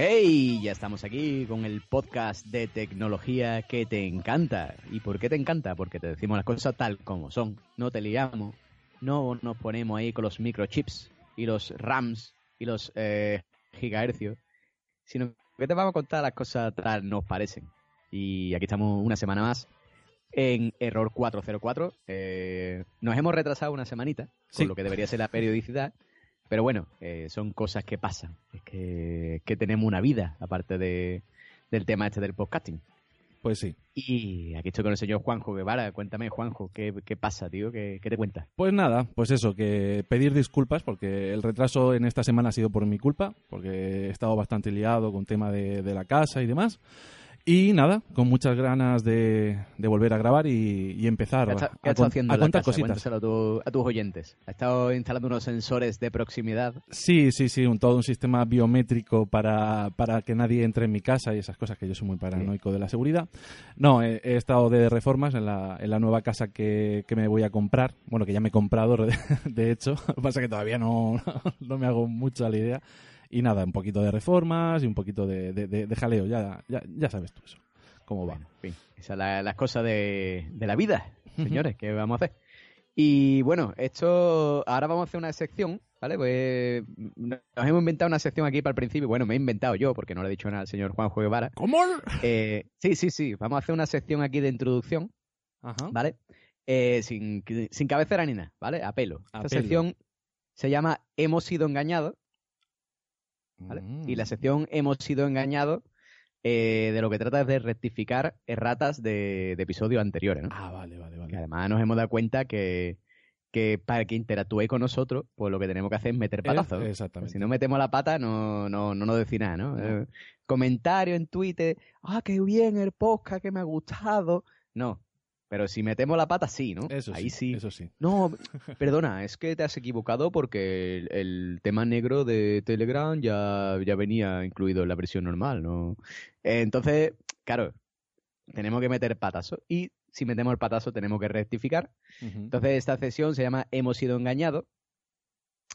¡Hey! Ya estamos aquí con el podcast de tecnología que te encanta. ¿Y por qué te encanta? Porque te decimos las cosas tal como son. No te liamos, no nos ponemos ahí con los microchips y los RAMs y los eh, gigahercios, sino que te vamos a contar las cosas tal nos parecen. Y aquí estamos una semana más en Error 404. Eh, nos hemos retrasado una semanita, con lo que debería ser la periodicidad. Pero bueno, eh, son cosas que pasan. Es que, que tenemos una vida, aparte de, del tema este del podcasting. Pues sí. Y aquí estoy con el señor Juanjo Guevara. Cuéntame, Juanjo, ¿qué, qué pasa, tío? ¿Qué, ¿Qué, te cuentas? Pues nada, pues eso, que pedir disculpas porque el retraso en esta semana ha sido por mi culpa, porque he estado bastante liado con tema de, de la casa y demás. Y nada, con muchas ganas de, de volver a grabar y, y empezar ¿Qué a, ¿qué has a, haciendo contar casa? cositas. A, tu- a tus oyentes. ¿Has estado instalando unos sensores de proximidad? Sí, sí, sí, un, todo un sistema biométrico para, para que nadie entre en mi casa y esas cosas que yo soy muy paranoico de la seguridad. No, he, he estado de reformas en la, en la nueva casa que, que me voy a comprar. Bueno, que ya me he comprado, de, hecho. Lo que pasa es que todavía no, no me hago mucho a la idea. Y nada, un poquito de reformas y un poquito de, de, de- de jaleo. Ya, ya, ya sabes tú eso, cómo va. Bueno, en fin, esas son la- las cosas de, de la vida, señores, ¿qué vamos a hacer? Y bueno, esto, ahora vamos a hacer una sección, ¿vale? Pues nos hemos inventado una sección aquí para el principio. Bueno, me he inventado yo, porque no le he dicho nada al señor Juanjo Guevara. ¿Cómo? Eh, sí, sí, sí, vamos a hacer una sección aquí de introducción, Ajá. ¿vale? Eh, sin, sin cabecera ni nada, ¿vale? A pelo. Esta sección se llama Hemos sido engañados, ¿vale? Mm. Y la sección Hemos sido engañados eh, de lo que trata es de rectificar erratas de, de episodios anteriores, ¿no? Ah, vale, vale, Que vale. además nos hemos dado cuenta que, que para que interactúe con nosotros, pues lo que tenemos que hacer es meter patazos. Exactamente. Si no metemos la pata, no, no, no nos decís nada, ¿no? Eh, comentario en Twitter, ah, qué bien el podcast, que me ha gustado. No, pero si metemos la pata, sí, ¿no? Eso Ahí sí. Eso sí. No, perdona, es que te has equivocado porque el, el tema negro de Telegram ya, ya venía incluido en la versión normal, ¿no? Entonces, claro, tenemos que meter patazo. Y si metemos el patazo, tenemos que rectificar. Entonces, esta sesión se llama Hemos sido engañados,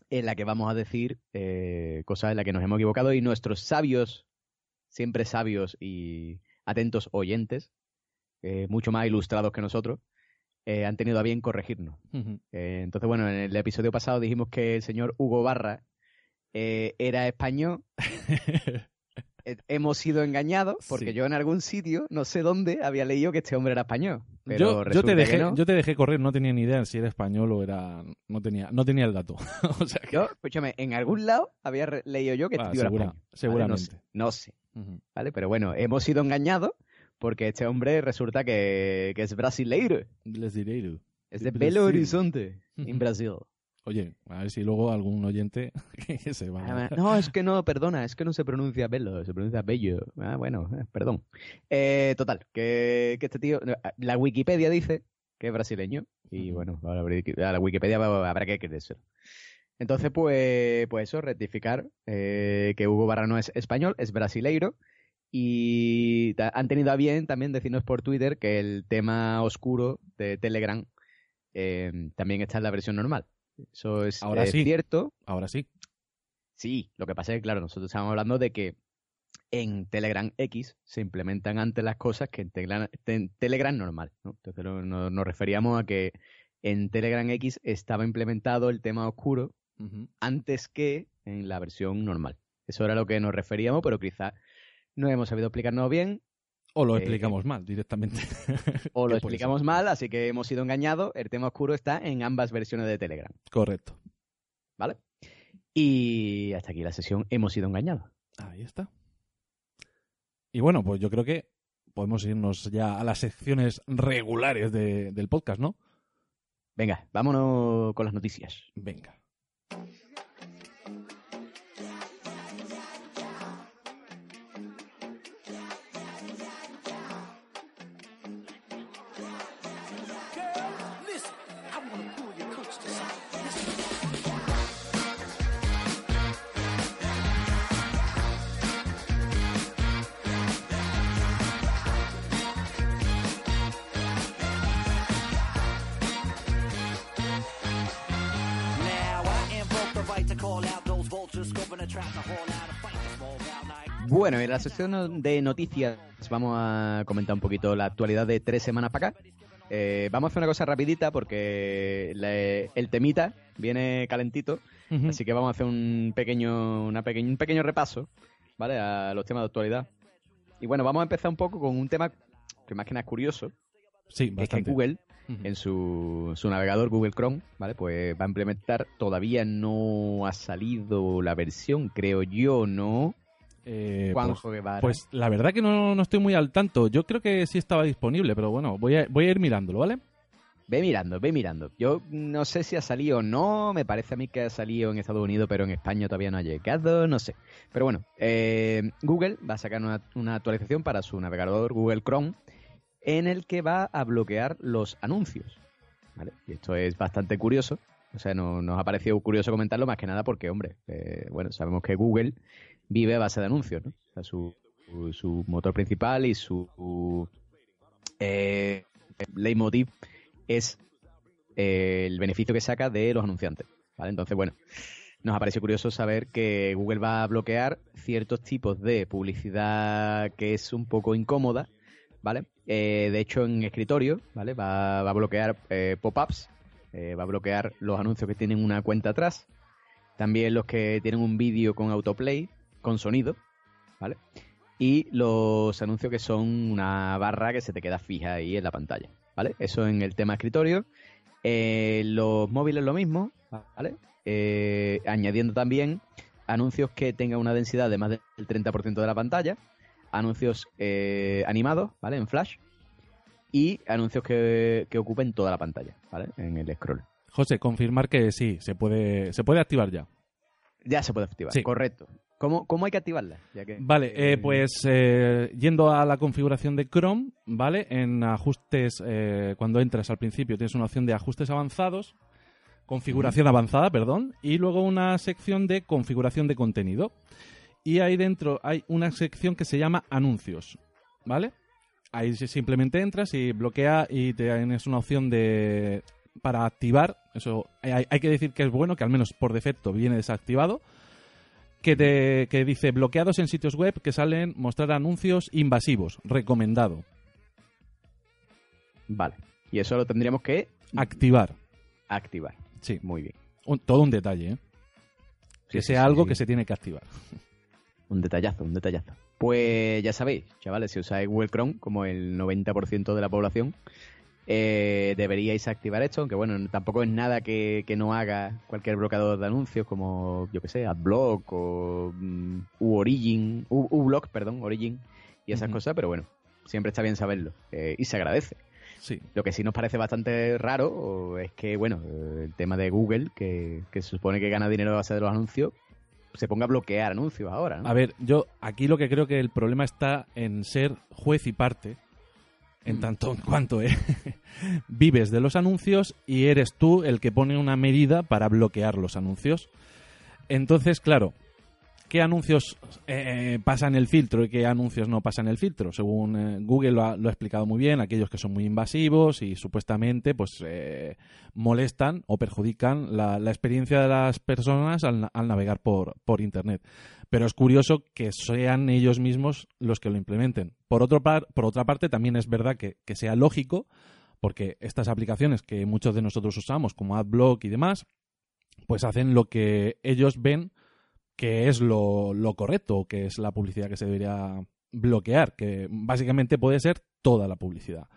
en la que vamos a decir eh, cosas en las que nos hemos equivocado y nuestros sabios, siempre sabios y atentos oyentes, eh, mucho más ilustrados que nosotros, eh, han tenido a bien corregirnos. Eh, entonces, bueno, en el episodio pasado dijimos que el señor Hugo Barra era español. Hemos sido engañados porque Sí. yo en algún sitio, no sé dónde, había leído que este hombre era español. Pero yo, yo te dejé, no. yo te dejé correr, no tenía ni idea si era español o era. No tenía, no tenía el dato. o sea que- Yo, escúchame, en algún lado había leído yo que Ah, este tío era español. ¿vale? seguramente. No sé, no sé, Ujú. ¿vale? Pero bueno, hemos sido engañados porque este hombre resulta que, que es brasileiro. Du. Es De de Belo. Horizonte, en. Brasil. Oye, a ver si luego algún oyente que se va. Ah, No, es que no, perdona, es que no se pronuncia Belo, se pronuncia Bello. Ah, bueno, eh, perdón. Eh, total, que, que este tío, la Wikipedia dice que es brasileño y bueno, a la, Wikipedia habrá que creérselo. Entonces, pues, pues eso, rectificar eh, que Hugo Barra no es español, es brasileiro y han tenido a bien también decirnos por Twitter que el tema oscuro de Telegram eh, también está en la versión normal. Eso es Ahora eh, sí. cierto, Ahora sí. Sí, lo que pasa es que, claro, nosotros estamos hablando de que en Telegram X se implementan antes las cosas que en Telegram, en Telegram normal, ¿no? Entonces no- no- nos referíamos a que en Telegram X estaba implementado el tema oscuro antes que en la versión normal. Eso era lo que nos referíamos, pero quizás no hemos sabido explicarnos bien O lo Eh, explicamos mal directamente. o lo explicamos ser. mal, así que hemos sido engañados. El tema oscuro está en ambas versiones de Telegram, Correcto. ¿vale? Y hasta aquí la sesión hemos sido engañados. Ahí está. Y bueno, pues yo creo que podemos irnos ya a las secciones regulares de- del podcast, ¿no? Venga, vámonos con las noticias. Venga. Bueno, en la sección de noticias vamos a comentar un poquito la actualidad de tres semanas para acá. Eh, vamos a hacer una cosa rapidita porque le- el temita viene calentito, así que vamos a hacer un pequeño, una pequeño, un pequeño repaso, ¿vale? A los temas de actualidad. Y bueno, vamos a empezar un poco con un tema que más que nada es curioso, Sí, que es que bastante. En su, su navegador Google Chrome, ¿vale? Pues va a implementar, todavía no ha salido la versión, creo yo, ¿no? Eh, Juanjo pues, Guevara. pues la verdad que no, no estoy muy al tanto. Yo creo que sí estaba disponible, pero bueno, voy a, voy a ir mirándolo, ¿vale? Ve mirando, ve mirando. Yo no sé si ha salido o no, me parece a mí que ha salido en Estados Unidos, pero en España todavía no ha llegado, no sé. Pero bueno, eh, Google va a sacar una, una actualización para su navegador Google Chrome en el que va a bloquear los anuncios. ¿vale? Y esto es bastante curioso. O sea, no- nos ha parecido curioso comentarlo más que nada porque, hombre, eh, bueno, sabemos que Google vive a base de anuncios, ¿no? O sea, su, su- motor principal y su eh, leitmotiv es eh, el beneficio que saca de los anunciantes. ¿vale? Entonces, bueno, nos ha parecido curioso saber que Google va a bloquear ciertos tipos de publicidad que es un poco incómoda, ¿vale? Eh, de hecho, en escritorio, ¿vale? Va, va a bloquear eh, pop-ups, eh, va a bloquear los anuncios que tienen una cuenta atrás, también los que tienen un vídeo con autoplay, con sonido, ¿vale? Y los anuncios que son una barra que se te queda fija ahí en la pantalla, ¿vale? Eso en el tema escritorio. Los móviles lo mismo, ¿vale? Añadiendo también anuncios que tengan una densidad de más del 30% de la pantalla, anuncios eh, animados, ¿vale? En flash, y anuncios que, que ocupen toda la pantalla, ¿vale? En el scroll. José, confirmar que sí, se puede, se puede activar ya. Ya se puede activar, Sí. correcto. ¿Cómo, ¿Cómo hay que activarla? Ya que- Vale, eh, eh, pues eh, yendo a la configuración de Chrome, ¿vale? En ajustes, eh, cuando entras al principio tienes una opción de ajustes avanzados, configuración avanzada, perdón, y luego una sección de configuración de contenido. Y ahí dentro hay una sección que se llama anuncios, ¿vale? Ahí si- simplemente entras y bloquea y tienes una opción de para activar, eso hay, hay que decir que es bueno, que al menos por defecto viene desactivado, que, te, que dice bloqueados en sitios web que salen mostrar anuncios invasivos, recomendado. Vale. Y eso lo tendríamos que Activar, activar. sí, Muy bien. un- todo un detalle, ¿eh? que Sí, sea sí, algo sí. que se tiene que activar. Un detallazo, un detallazo. Pues ya sabéis, chavales, si usáis Google Chrome, como el 90% de la población, eh, deberíais activar esto, aunque bueno, tampoco es nada que, que no haga cualquier bloqueador de anuncios como, yo que sé, AdBlock o mm, U-Origin, U- U-Block, perdón, Origin y esas cosas, pero bueno, siempre está bien saberlo eh, y se agradece. Sí, Lo que sí nos parece bastante raro es que, bueno, el tema de Google, que, que se supone que gana dinero a base de los anuncios, se ponga a bloquear anuncios ahora, ¿no? A ver, yo aquí lo que creo que el problema está en ser juez y parte, en Mm. tanto en cuanto eh, vives de los anuncios y eres tú el que pone una medida para bloquear los anuncios. Entonces, claro, ¿qué anuncios eh, pasan el filtro y qué anuncios no pasan el filtro? Según eh, Google lo ha, explicado muy bien, aquellos que son muy invasivos y supuestamente pues eh, molestan o perjudican la, experiencia de las personas al, na- al navegar por, por Internet. Pero es curioso que sean ellos mismos los que lo implementen. Por, otro par- por otra parte, también es verdad que, que sea lógico, porque estas aplicaciones que muchos de nosotros usamos, como AdBlock y demás, pues hacen lo que ellos ven que es lo, lo correcto, que es la publicidad que se debería bloquear, que básicamente puede ser toda la publicidad.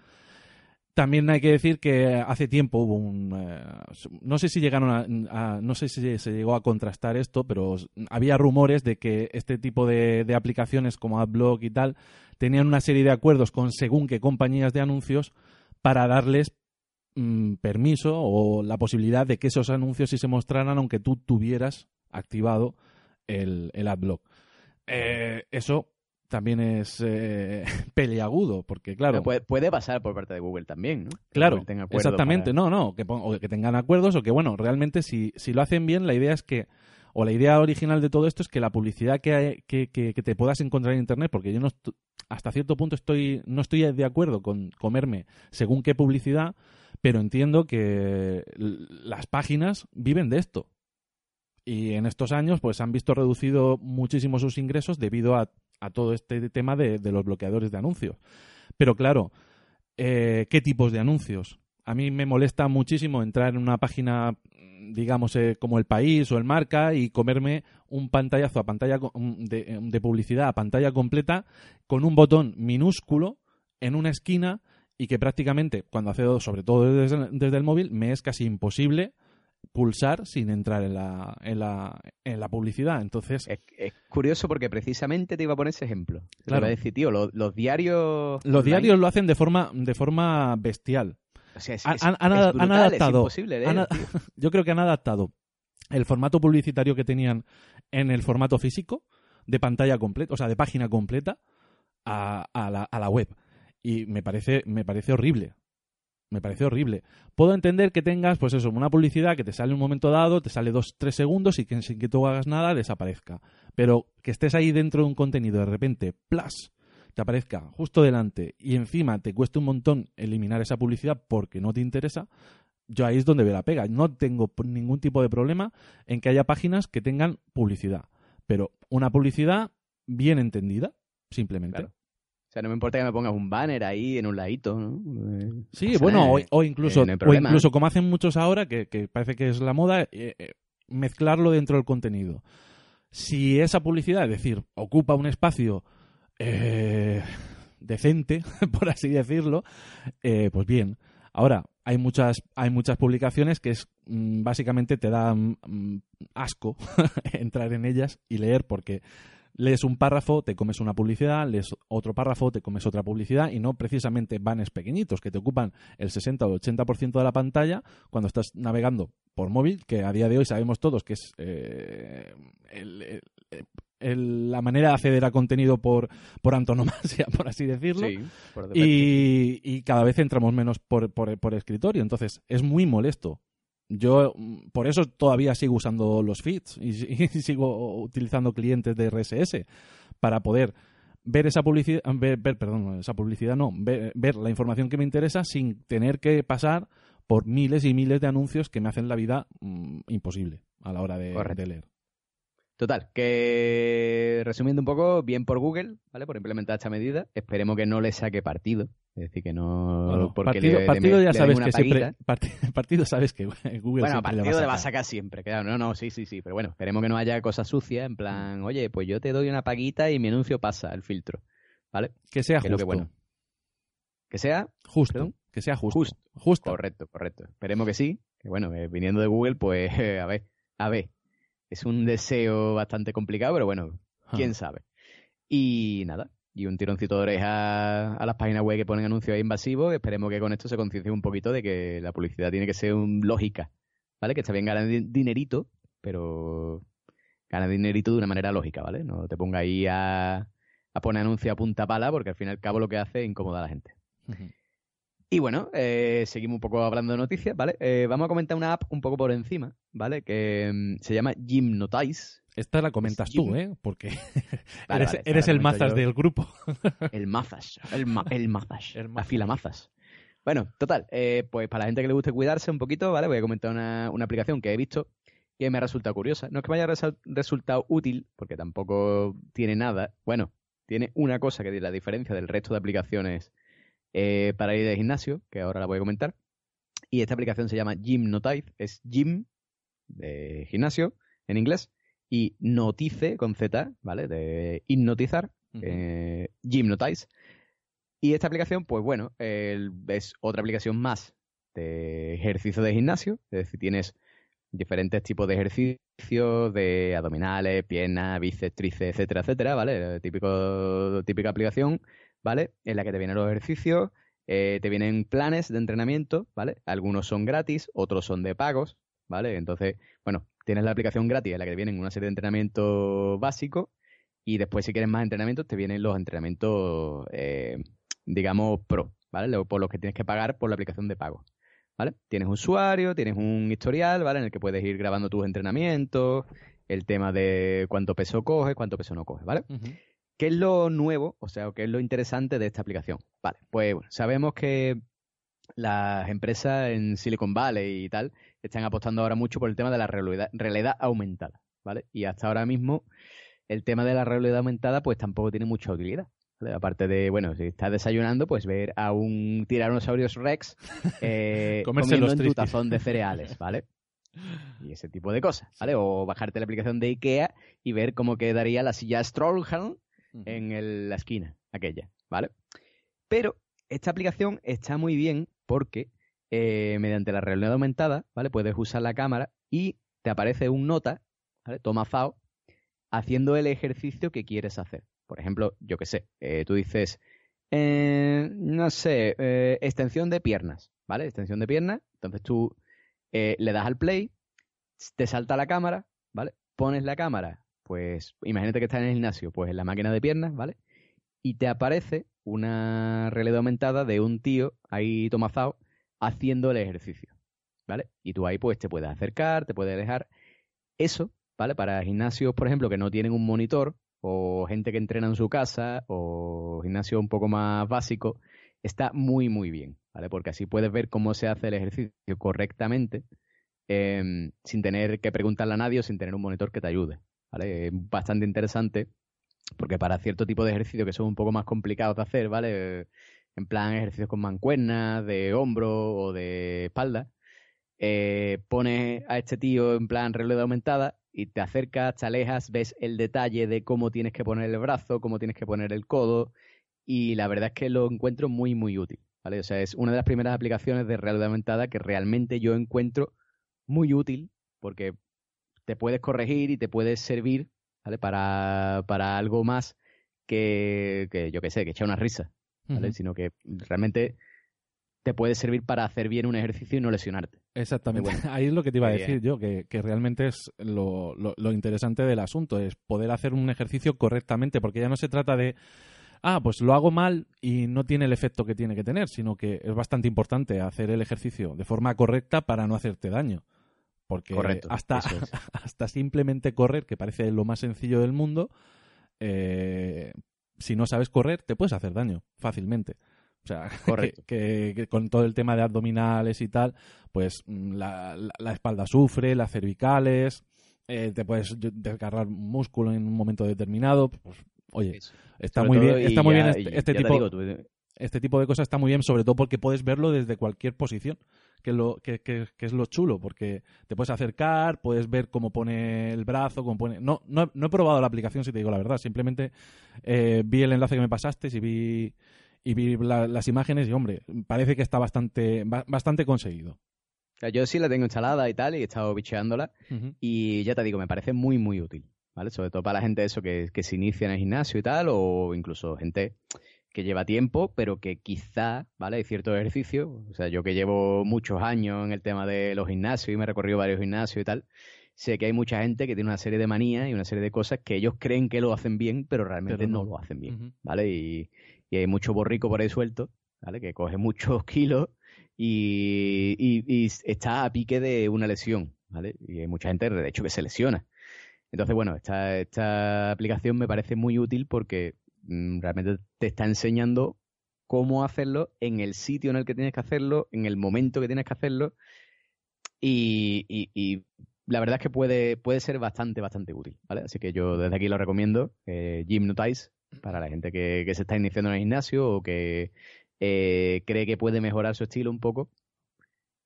También hay que decir que hace tiempo hubo un... eh, no sé si llegaron a- No sé si se llegó a contrastar esto, pero había rumores de que este tipo de, de aplicaciones como AdBlock y tal tenían una serie de acuerdos con según qué compañías de anuncios para darles mm, permiso o la posibilidad de que esos anuncios sí se mostraran aunque tú tuvieras activado el, el AdBlock. Eh, eso también es eh, peleagudo, porque claro, puede, puede pasar por parte de Google también, ¿no? Claro, exactamente, para- no, no, que, o que tengan acuerdos o que, bueno, realmente si, si lo hacen bien, la idea es que, o la idea original de todo esto es que la publicidad que, hay- que, que- que te puedas encontrar en Internet, porque yo no hasta cierto punto estoy no estoy de acuerdo con comerme según qué publicidad, pero entiendo que las páginas viven de esto. Y en estos años, pues han visto reducido muchísimo sus ingresos debido a a todo este tema de, los bloqueadores de anuncios. Pero claro, eh, ¿qué tipos de anuncios? A mí me molesta muchísimo entrar en una página, digamos, eh, como El País o El Marca y comerme un pantallazo a pantalla de, de publicidad a pantalla completa con un botón minúsculo en una esquina y que prácticamente, cuando accedo, sobre todo desde, desde el móvil, me es casi imposible pulsar sin entrar en la, en la, en la publicidad. Entonces, Es, es curioso porque precisamente te iba a poner ese ejemplo. Te Claro. iba a decir, tío, los, los diarios. los online, diarios lo hacen de forma, de forma bestial. o sea, es- han- es- han- han es ad- han brutal, adaptado- imposible leer, han. Yo creo que han adaptado el formato publicitario que tenían en el formato físico, de pantalla completa, o sea, de página completa, a, a la, a la web. Y me parece, me parece horrible. Me parece horrible. Puedo entender que tengas, pues eso, una publicidad que te sale un momento dado, te sale dos, tres segundos y que sin que tú hagas nada desaparezca. Pero que estés ahí dentro de un contenido, de repente, plus, te aparezca justo delante y encima te cueste un montón eliminar esa publicidad porque no te interesa, yo ahí es donde veo la pega. No tengo ningún tipo de problema en que haya páginas que tengan publicidad, pero una publicidad bien entendida, simplemente. Claro. Sea, no me importa que me pongas un banner ahí en un ladito, ¿no? Eh, Sí, bueno, o, o incluso, Eh, no o incluso como hacen muchos ahora, que, que parece que es la moda, eh, mezclarlo dentro del contenido. Si esa publicidad, es decir, ocupa un espacio decente, por así decirlo, pues bien. Ahora, hay muchas, hay muchas publicaciones que es mm, básicamente te dan mm, asco entrar en ellas y leer porque lees un párrafo, te comes una publicidad, lees otro párrafo, te comes otra publicidad y no precisamente banners pequeñitos que te ocupan el 60 o el 80% de la pantalla cuando estás navegando por móvil, que a día de hoy sabemos todos que es eh, el- el- el- la manera de acceder a contenido por, por antonomasia, por así decirlo. Sí, por. Y, y cada vez entramos menos por, por, por escritorio. Entonces, es muy molesto. Yo, mm, por eso todavía sigo usando los feeds y, y sigo utilizando clientes de RSS para poder ver esa publicidad, ver, ver- perdón, esa publicidad no, ver, ver la información que me interesa sin tener que pasar por miles y miles de anuncios que me hacen la vida mm, imposible a la hora de leer. Total, que resumiendo un poco, bien por Google, ¿vale? Por implementar esta medida. Esperemos que no le saque partido. Es decir, que no. Bueno, porque partido, le- partido le ya sabes que siempre. paguita. parti- partido sabes que Google Bueno, siempre partido le va a sacar. sacar siempre, claro. No, no, sí, sí, sí. Pero bueno, esperemos que no haya cosas sucias, en plan, oye, pues yo te doy una paguita y mi anuncio pasa el filtro. ¿Vale? Que sea Que justo. que bueno. Que sea Justo. Perdón. Que sea justo. Justo. Justo. correcto, correcto. Esperemos que sí. Que bueno, eh, viniendo de Google, pues, a ver, a ver. Es un deseo bastante complicado, pero bueno, Ah. quién sabe. Y nada, y un tironcito de oreja a las páginas web que ponen anuncios ahí invasivos. Esperemos que con esto se conciencie un poquito de que la publicidad tiene que ser un, lógica, ¿vale? Que está bien ganar di- dinerito, pero gana dinerito de una manera lógica, ¿vale? No te ponga ahí a, a poner anuncios a punta pala, porque al fin y al cabo lo que hace es incomodar a la gente. Y bueno, eh, seguimos un poco hablando de noticias, ¿vale? Eh, vamos a comentar una app un poco por encima, ¿vale? Que mm, se llama Gymnotize. Esta la comentas tú. ¿eh? Porque Vale, eres, vale, el mazas yo. del grupo. El mazas. El, ma- el mazas. El la mazas. fila mazas. Bueno, total. eh, pues para la gente que le guste cuidarse un poquito, ¿vale? Voy a comentar una, una aplicación que he visto que me ha resultado curiosa. No es que me haya resultado útil, porque tampoco tiene nada. Bueno, tiene una cosa que la diferencia del resto de aplicaciones eh, para ir de gimnasio, que ahora la voy a comentar. Y esta aplicación se llama Gymnotize. Es gym de gimnasio en inglés y notice con Z, ¿vale? De hipnotizar, eh, Gymnotize. Y esta aplicación, pues bueno, es otra aplicación más de ejercicio de gimnasio. Es decir, tienes diferentes tipos de ejercicios de abdominales, piernas, bíceps, tríceps, etcétera, etcétera, ¿vale? Típico, típica aplicación, ¿vale? En la que te vienen los ejercicios, eh, te vienen planes de entrenamiento, ¿vale? Algunos son gratis, otros son de pagos, ¿vale? Entonces, bueno, tienes la aplicación gratis en la que te vienen una serie de entrenamientos básicos y después si quieres más entrenamientos te vienen los entrenamientos, eh, digamos, pro, ¿vale? Por los que tienes que pagar por la aplicación de pago, ¿vale? Tienes usuario, tienes un historial, ¿vale? En el que puedes ir grabando tus entrenamientos, el tema de cuánto peso coges, cuánto peso no coges, ¿vale? ¿Qué es lo nuevo? O sea, ¿qué es lo interesante de esta aplicación? Vale, pues bueno, sabemos que las empresas en Silicon Valley y tal están apostando ahora mucho por el tema de la realidad, realidad aumentada, ¿vale? Y hasta ahora mismo el tema de la realidad aumentada pues tampoco tiene mucha utilidad. ¿vale? Aparte de, bueno, si estás desayunando, pues ver a un tiranosaurios rex eh, comiendo los en tu tazón de cereales, ¿vale? Y ese tipo de cosas, ¿vale? O bajarte la aplicación de Ikea y ver cómo quedaría la silla En el- la esquina, aquella, ¿vale? Pero esta aplicación está muy bien porque eh, mediante la realidad aumentada, ¿vale? Puedes usar la cámara y te aparece un nota, ¿vale? Toma FAO, haciendo el ejercicio que quieres hacer. Por ejemplo, yo qué sé, eh, tú dices, eh, no sé, extensión de piernas, ¿vale? Extensión de piernas, entonces tú le das al play, te salta la cámara, ¿vale? Pones la cámara, pues imagínate que estás en el gimnasio, pues en la máquina de piernas, ¿vale? Y te aparece una realidad aumentada de un tío ahí tomazado haciendo el ejercicio, ¿vale? Y tú ahí pues te puedes acercar, te puedes alejar. Eso, ¿vale? Para gimnasios, por ejemplo, que no tienen un monitor, o gente que entrena en su casa, o gimnasio un poco más básico, está muy, muy bien, ¿vale? Porque así puedes ver cómo se hace el ejercicio correctamente, em, sin tener que preguntarle a nadie o sin tener un monitor que te ayude, ¿vale? Bastante interesante, porque para cierto tipo de ejercicios que son un poco más complicados de hacer, ¿vale? En plan ejercicios con mancuernas, de hombro o de espalda, eh, pones a este tío en plan realidad aumentada y te acercas, te alejas, ves el detalle de cómo tienes que poner el brazo, cómo tienes que poner el codo y la verdad es que lo encuentro muy muy útil, ¿vale? O sea, es una de las primeras aplicaciones de realidad aumentada que realmente yo encuentro muy útil porque te puedes corregir y te puedes servir, ¿vale? Para, para algo más que, que yo qué sé, que echar una risa, ¿vale? Sino que realmente te puede servir para hacer bien un ejercicio y no lesionarte. Exactamente. Bueno, Ahí es lo que te iba a decir yo, que, que realmente es lo, lo- lo interesante del asunto, es poder hacer un ejercicio correctamente, porque ya no se trata de, ah, pues lo hago mal y no tiene el efecto que tiene que tener, sino que es bastante importante hacer el ejercicio de forma correcta para no hacerte daño. Porque Correcto, hasta, es. hasta simplemente correr, que parece lo más sencillo del mundo, eh, si no sabes correr, te puedes hacer daño fácilmente. O sea, que- Correcto. Que, que con todo el tema de abdominales y tal, pues mm, la, la- la espalda sufre, las cervicales, eh, te puedes desgarrar un músculo en un momento determinado. Pues, oye, está Sobre muy bien, está muy ya- bien este, este tipo, digo, tú- este tipo de cosas está muy bien, sobre todo porque puedes verlo desde cualquier posición, que es lo, que, que- que es lo chulo, porque te puedes acercar, puedes ver cómo pone el brazo, cómo pone... No, no, he- no he probado la aplicación, si te digo la verdad, simplemente eh, vi el enlace que me pasaste y vi, y vi la- las imágenes y, hombre, parece que está bastante, ba- bastante conseguido. yo sí la tengo instalada y tal, y he estado bicheándola, y ya te digo, me parece muy, muy útil, ¿vale? Sobre todo para la gente eso que, que se inicia en el gimnasio y tal, o incluso gente que lleva tiempo, pero que quizá, ¿vale? Hay ciertos ejercicios, o sea, yo que llevo muchos años en el tema de los gimnasios y me he recorrido varios gimnasios y tal, sé que hay mucha gente que tiene una serie de manías y una serie de cosas que ellos creen que lo hacen bien, pero realmente Pero no. no. lo hacen bien. ¿vale? Y, y hay mucho borrico por ahí suelto, ¿vale? Que coge muchos kilos y, y- y está a pique de una lesión, ¿vale? Y hay mucha gente, de hecho, que se lesiona. Entonces, bueno, esta, esta aplicación me parece muy útil porque realmente te está enseñando cómo hacerlo en el sitio en el que tienes que hacerlo, en el momento que tienes que hacerlo. Y, y- y la verdad es que puede, puede ser bastante, bastante útil, ¿vale? Así que yo desde aquí lo recomiendo, eh, Gymnotize, para la gente que, que se está iniciando en el gimnasio o que eh, cree que puede mejorar su estilo un poco.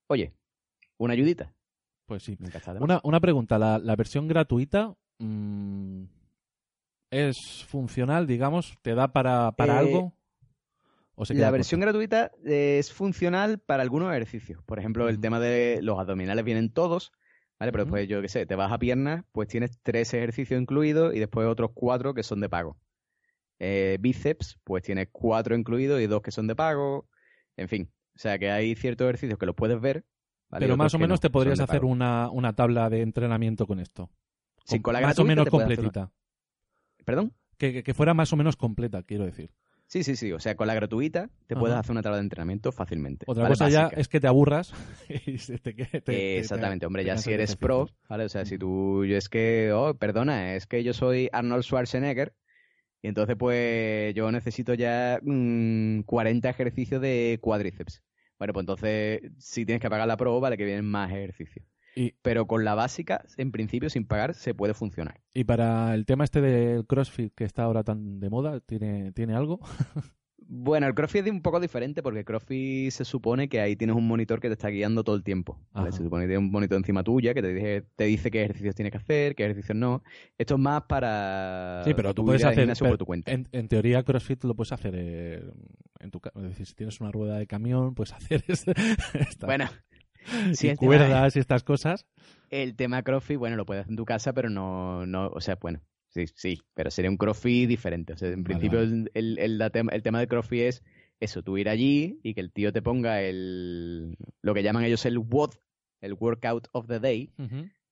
Oye, una ayudita. Pues sí. Una, una pregunta, ¿la, la versión gratuita mm, es funcional, digamos? ¿Te da para, para Eh, algo? ¿O se La versión gratuita eh, es funcional para algunos ejercicios. Por ejemplo, el tema de los abdominales vienen todos, ¿vale? Pero después, yo qué sé, te vas a piernas, pues tienes tres ejercicios incluidos y después otros cuatro que son de pago. Eh, bíceps, pues tienes cuatro incluidos y dos que son de pago. En fin, o sea que hay ciertos ejercicios que los puedes ver. ¿vale? Pero más o menos no, te podrías hacer una, una tabla de entrenamiento con esto. Sí, con la más o menos completita. ¿Perdón? Que, que- que fuera más o menos completa, quiero decir. Sí, sí, sí. O sea, con la gratuita te puedes hacer una tabla de entrenamiento fácilmente. Otra ¿vale? cosa ya es que te aburras y te te- te- Exactamente, te- hombre, ya si eres pro. ¿vale? O sea, si tú, yo es que, oh, perdona, es que yo soy Arnold Schwarzenegger y entonces pues yo necesito ya mm, 40 ejercicios de cuádriceps. Bueno, pues entonces si tienes que pagar la pro, vale, que vienen más ejercicios. Y, Pero con la básica, en principio, sin pagar, se puede funcionar. y para el tema este del CrossFit que está ahora tan de moda, ¿tiene, ¿tiene algo? Bueno, el CrossFit es un poco diferente porque el CrossFit se supone que ahí tienes un monitor que te está guiando todo el tiempo. Se supone que tienes un monitor encima tuya que te dice, te dice qué ejercicios tienes que hacer, qué ejercicios no. Esto es más para Sí, pero tú puedes hacer gimnasio pero por tu cuenta. En, en teoría, CrossFit lo puedes hacer eh, en tu. Es decir, si tienes una rueda de camión, puedes hacer esta- Bueno, sí, y cuerdas y estas cosas. El tema CrossFit, bueno, lo puedes hacer en tu casa, pero no, no, o sea, bueno, sí, sí, pero sería un CrossFit diferente. O sea, en Vale, principio vale. El, el, el tema, el tema del CrossFit es eso, tú ir allí y que el tío te ponga el, lo que llaman ellos el WOD, el Workout of the Day,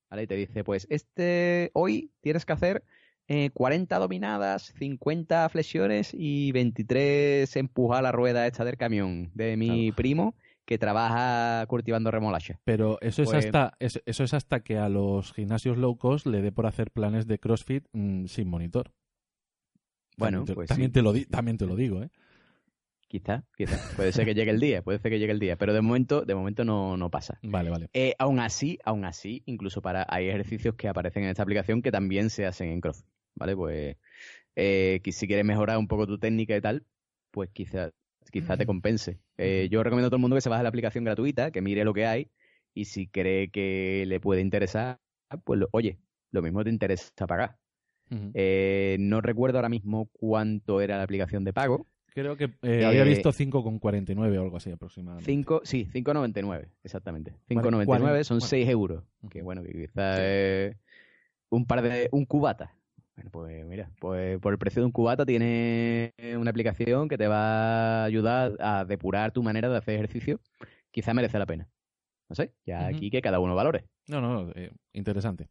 ¿vale? Y te dice, pues, este, hoy tienes que hacer eh, 40 dominadas, 50 flexiones y 23 empujar la rueda esta del camión de mi primo que trabaja cultivando remolacha. Pero eso es Pues- hasta eso, eso es hasta que a los gimnasios low cost le dé por hacer planes de CrossFit mm, sin monitor. Bueno, también te, pues también sí. te lo di- también te lo digo, ¿eh? Quizá, quizá. Puede ser que llegue el día, puede ser que llegue el día, pero de momento, de momento no, no pasa. Vale, vale. Eh, aún así, aún así, incluso para hay ejercicios que aparecen en esta aplicación que también se hacen en CrossFit, ¿vale? Pues eh, si quieres mejorar un poco tu técnica y tal, pues quizá, quizá te compense. Eh, yo recomiendo a todo el mundo que se baje la aplicación gratuita, que mire lo que hay y si cree que le puede interesar, pues lo- oye, lo mismo te interesa pagar. Eh, no recuerdo ahora mismo cuánto era la aplicación de pago. Creo que eh, había visto 5,49 o algo así aproximadamente. Cinco, sí, 5,99, exactamente. Vale, 5,99 cuarenta- son bueno. 6 euros. Que bueno, que quizás es un par de. un cubata. Bueno, pues mira, pues por el precio de un cubata tiene una aplicación que te va a ayudar a depurar tu manera de hacer ejercicio. Quizá merece la pena. No sé, ya aquí que cada uno valore. No, no, eh, interesante.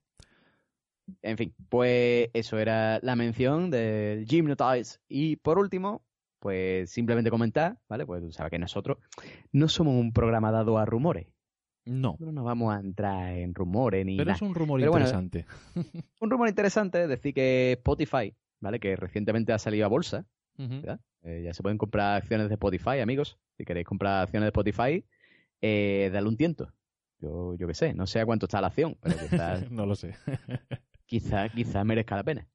En fin, pues eso era la mención del Gymnotize. Y por último, pues simplemente comentar, ¿vale? Pues tú sabes que nosotros no somos un programa dado a rumores. No, no vamos a entrar en rumores ni pero nada. es un rumor Pero bueno, interesante. Un rumor interesante es decir que Spotify, ¿vale? Que recientemente ha salido a bolsa. Eh, ya se pueden comprar acciones de Spotify, amigos. Si queréis comprar acciones de Spotify, eh, dale un tiento. Yo, yo qué sé, no sé a cuánto está la acción, pero quizás no lo sé. quizá, quizá merezca la pena.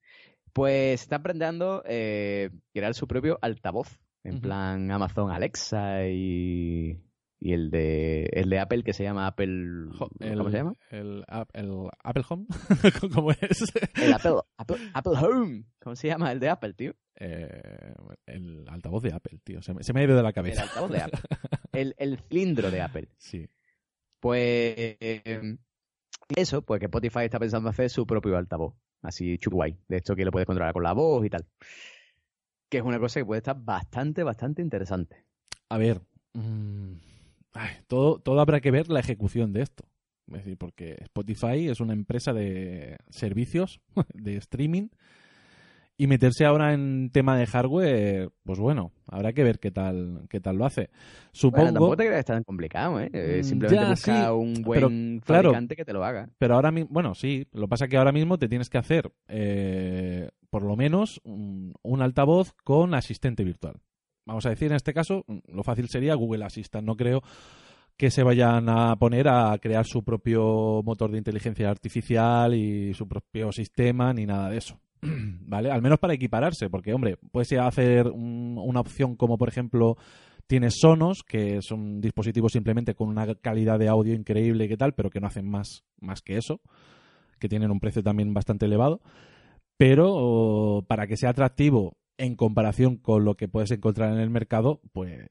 Pues está emprendiendo eh, crear su propio altavoz, en plan Amazon Alexa y, y el de el de Apple que se llama Apple Jo- ¿cómo se llama? El, el Apple Home, ¿cómo es? El Apple, Apple Apple Home, ¿cómo se llama el de Apple, tío? Eh, el altavoz de Apple, tío. Se me, se me ha ido de la El cabeza. altavoz de Apple. El, el cilindro de Apple. Sí. Pues eh, eso, pues que Spotify está pensando hacer su propio altavoz, así chup guay, de esto que lo puedes controlar con la voz y tal. Que es una cosa que puede estar bastante, bastante interesante. A ver, mm, ay, todo, todo habrá que ver la ejecución de esto. Es decir, porque Spotify es una empresa de servicios, de streaming, y meterse ahora en tema de hardware, pues bueno, habrá que ver qué tal, qué tal lo hace. Supongo, Bueno, tampoco te creas que es tan complicado, ¿eh? Eh, Mm, Simplemente ya, busca sí, un pero, buen claro. fabricante que te lo haga. pero ahora mismo, bueno, sí, lo pasa que ahora mismo te tienes que hacer, eh, por lo menos, un, un altavoz con asistente virtual. Vamos a decir, en este caso, lo fácil sería Google Assistant. No creo que se vayan a poner a crear su propio motor de inteligencia artificial y su propio sistema ni nada de eso. ¿Vale? Al menos para equipararse, porque, hombre, puedes hacer un- una opción como, por ejemplo, tienes Sonos, que son dispositivos simplemente con una calidad de audio increíble y qué tal, pero que no hacen más, más que eso, que tienen un precio también bastante elevado. Pero para que sea atractivo en comparación con lo que puedes encontrar en el mercado, pues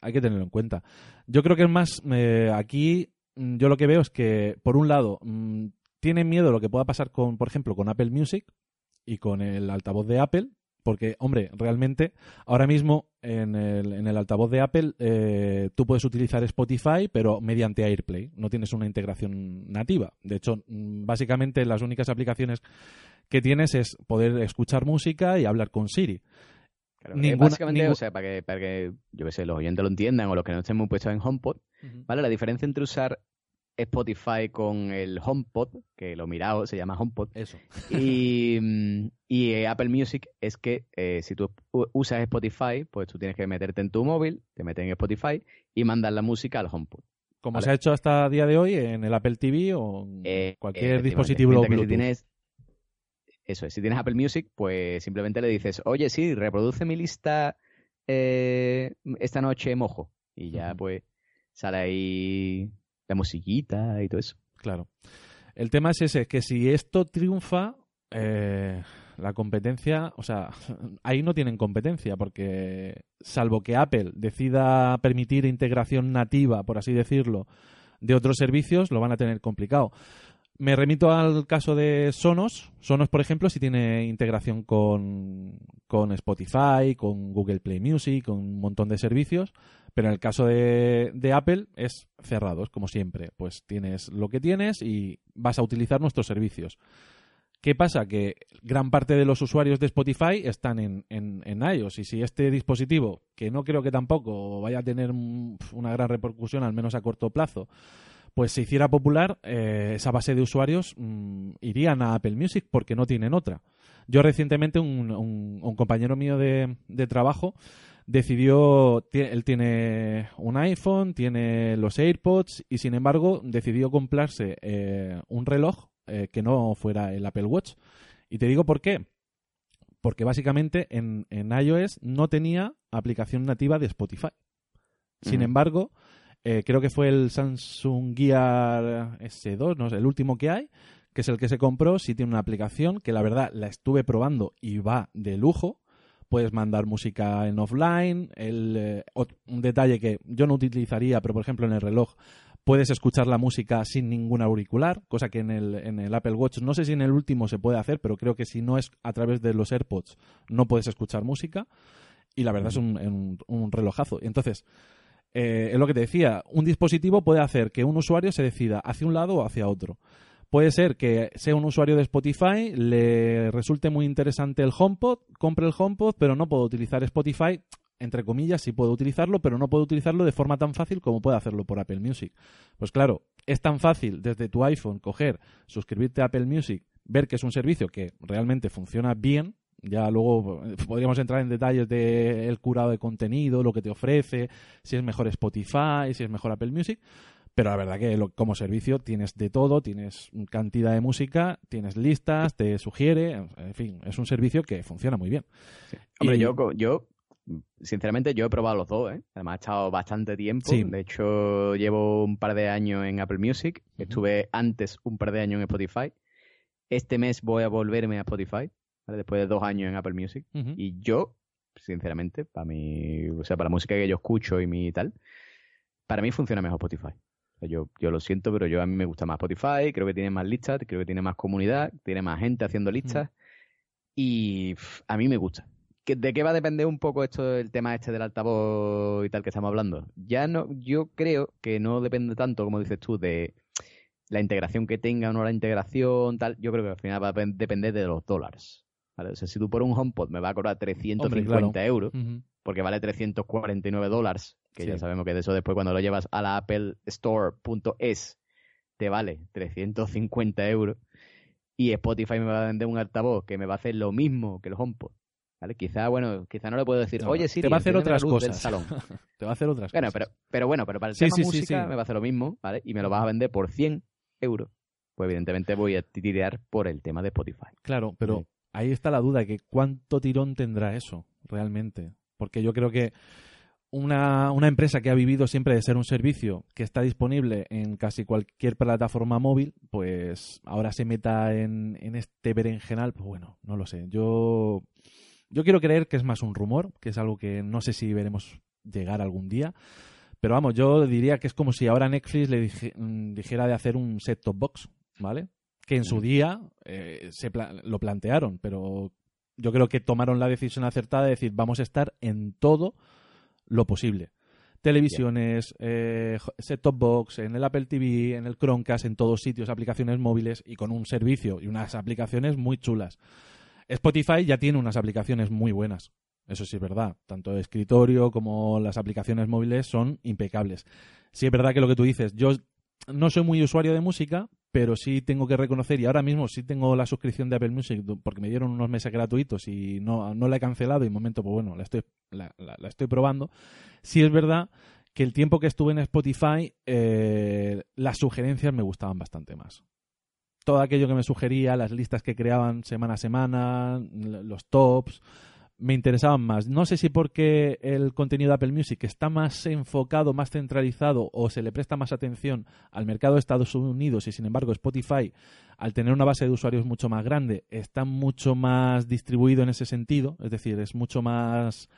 hay que tenerlo en cuenta. Yo creo que es más, eh, aquí mm, yo lo que veo es que, por un lado, mm, tienen miedo lo que pueda pasar con, por ejemplo, con Apple Music y con el altavoz de Apple, porque, hombre, realmente ahora mismo en el, en el altavoz de Apple eh, tú puedes utilizar Spotify, pero mediante AirPlay, no tienes una integración nativa. De hecho, mm, básicamente las únicas aplicaciones que tienes es poder escuchar música y hablar con Siri. Claro, Ninguna- básicamente, ningún- o sea, para que, para que, yo que sé, los oyentes lo entiendan o los que no estén muy puestos en HomePod, ¿vale? La diferencia entre usar Spotify con el HomePod, que lo he mirado, se llama HomePod, Eso. y, mm, y eh, Apple Music es que eh, si tú usas Spotify, pues tú tienes que meterte en tu móvil, te metes en Spotify y mandar la música al HomePod. Como Vale. se ha hecho hasta el día de hoy en el Apple TV o en Eh, cualquier dispositivo que Bluetooth. Si tienes, eso es, si tienes Apple Music, pues simplemente le dices, oye, sí, reproduce mi lista eh, esta noche mojo. Y ya, pues, sale ahí la musiquita y todo eso. Claro. El tema es ese, que si esto triunfa, eh, la competencia, o sea, ahí no tienen competencia, porque salvo que Apple decida permitir integración nativa, por así decirlo, de otros servicios, lo van a tener complicado. Me remito al caso de Sonos. Sonos, por ejemplo, si tiene integración con, con Spotify, con Google Play Music, con un montón de servicios. Pero en el caso de, Apple es cerrado, es como siempre. Pues tienes lo que tienes y vas a utilizar nuestros servicios. ¿Qué pasa? Que gran parte de los usuarios de Spotify están en, en, en iOS y si este dispositivo, que no creo que tampoco vaya a tener una gran repercusión, al menos a corto plazo, pues se hiciera popular, eh, esa base de usuarios mm, irían a Apple Music porque no tienen otra. Yo recientemente, un, un- un compañero mío de, de trabajo decidió, él tiene un iPhone, tiene los AirPods y sin embargo decidió comprarse eh, un reloj eh, que no fuera el Apple Watch. Y te digo por qué. Porque básicamente en, en iOS no tenía aplicación nativa de Spotify. Sin embargo, eh, creo que fue el Samsung Gear S2, no sé, el último que hay, que es el que se compró, sí tiene una aplicación que la verdad la estuve probando y va de lujo. Puedes mandar música en offline. El, eh, un detalle que yo no utilizaría, pero por ejemplo en el reloj puedes escuchar la música sin ningún auricular, cosa que en el, en el Apple Watch, no sé si en el último se puede hacer, pero creo que si no es a través de los AirPods no puedes escuchar música. Y la verdad es un, un- un relojazo. Entonces, eh, es lo que te decía, un dispositivo puede hacer que un usuario se decida hacia un lado o hacia otro. Puede ser que sea un usuario de Spotify, le resulte muy interesante el HomePod, compre el HomePod, pero no puedo utilizar Spotify, entre comillas, sí puedo utilizarlo, pero no puedo utilizarlo de forma tan fácil como puede hacerlo por Apple Music. Pues claro, es tan fácil desde tu iPhone coger, suscribirte a Apple Music, ver que es un servicio que realmente funciona bien. Ya luego eh, podríamos entrar en detalles del curado de contenido, lo que te ofrece, si es mejor Spotify, si es mejor Apple Music. Pero la verdad que lo- como servicio tienes de todo, tienes cantidad de música, tienes listas, te sugiere, en fin, es un servicio que funciona muy bien. Hombre, Y- yo, yo, sinceramente, yo he probado los dos, ¿eh? Además, he estado bastante tiempo. Sí. De hecho, llevo un par de años en Apple Music. Estuve antes un par de años en Spotify. Este mes voy a volverme a Spotify, ¿vale? Después de dos años en Apple Music. Y yo, sinceramente, para mi, o sea, para la música que yo escucho y mi tal, para mí funciona mejor Spotify. O sea, Yo, yo lo siento, pero yo a mí me gusta más Spotify, creo que tiene más listas, creo que tiene más comunidad, tiene más gente haciendo listas y pff, a mí me gusta. ¿Que- ¿De qué va a depender un poco esto del tema este del altavoz y tal que estamos hablando? Ya no, yo creo que no depende tanto, como dices tú, de la integración que tenga o no la integración, tal. Yo creo que al final va a pen- depender de los dólares. ¿Vale? O sea, si tú por un HomePod me va a cobrar 350 claro. euros, porque vale 349 dólares, que Sí. ya sabemos que de eso después cuando lo llevas a la Apple Store.es te vale 350 euros y Spotify me va a vender un altavoz que me va a hacer lo mismo que el HomePod. ¿Vale? Quizá, bueno, quizá no le puedo decir, No, oye, te Siri, va a hacer otras cosas. salón. Te va a hacer otras Bueno, cosas. pero, pero bueno, pero para el Sí, tema sí, sí, música sí. me va a hacer lo mismo, ¿vale? Y me lo vas a vender por 100 euros. Pues evidentemente voy a tirar por el tema de Spotify. Claro, pero Sí. Ahí está la duda, que cuánto tirón tendrá eso realmente. Porque yo creo que una, una empresa que ha vivido siempre de ser un servicio que está disponible en casi cualquier plataforma móvil, pues ahora se meta en, en este berenjenal, pues bueno, no lo sé. Yo, yo quiero creer que es más un rumor, que es algo que no sé si veremos llegar algún día. Pero vamos, yo diría que es como si ahora Netflix le mm, dijera de hacer un set-top box, ¿vale? Que en su día eh, se pla- lo plantearon, pero yo creo que tomaron la decisión acertada de decir vamos a estar en todo lo posible. Televisiones, eh, set-top box, en el Apple TV, en el Chromecast, en todos sitios, aplicaciones móviles y con un servicio y unas aplicaciones muy chulas. Spotify ya tiene unas aplicaciones muy buenas. Eso sí es verdad. Tanto de escritorio como las aplicaciones móviles son impecables. Sí es verdad que lo que tú dices, yo no soy muy usuario de música, pero sí tengo que reconocer, y ahora mismo sí tengo la suscripción de Apple Music porque me dieron unos meses gratuitos y no, no la he cancelado y de momento, pues bueno, la estoy, la, la- estoy probando. Sí es verdad que el tiempo que estuve en Spotify, eh, las sugerencias me gustaban bastante más. Todo aquello que me sugería, las listas que creaban semana a semana, los tops, me interesaban más. No sé si porque el contenido de Apple Music está más enfocado, más centralizado o se le presta más atención al mercado de Estados Unidos y sin embargo Spotify, al tener una base de usuarios mucho más grande, está mucho más distribuido en ese sentido, es decir, es mucho más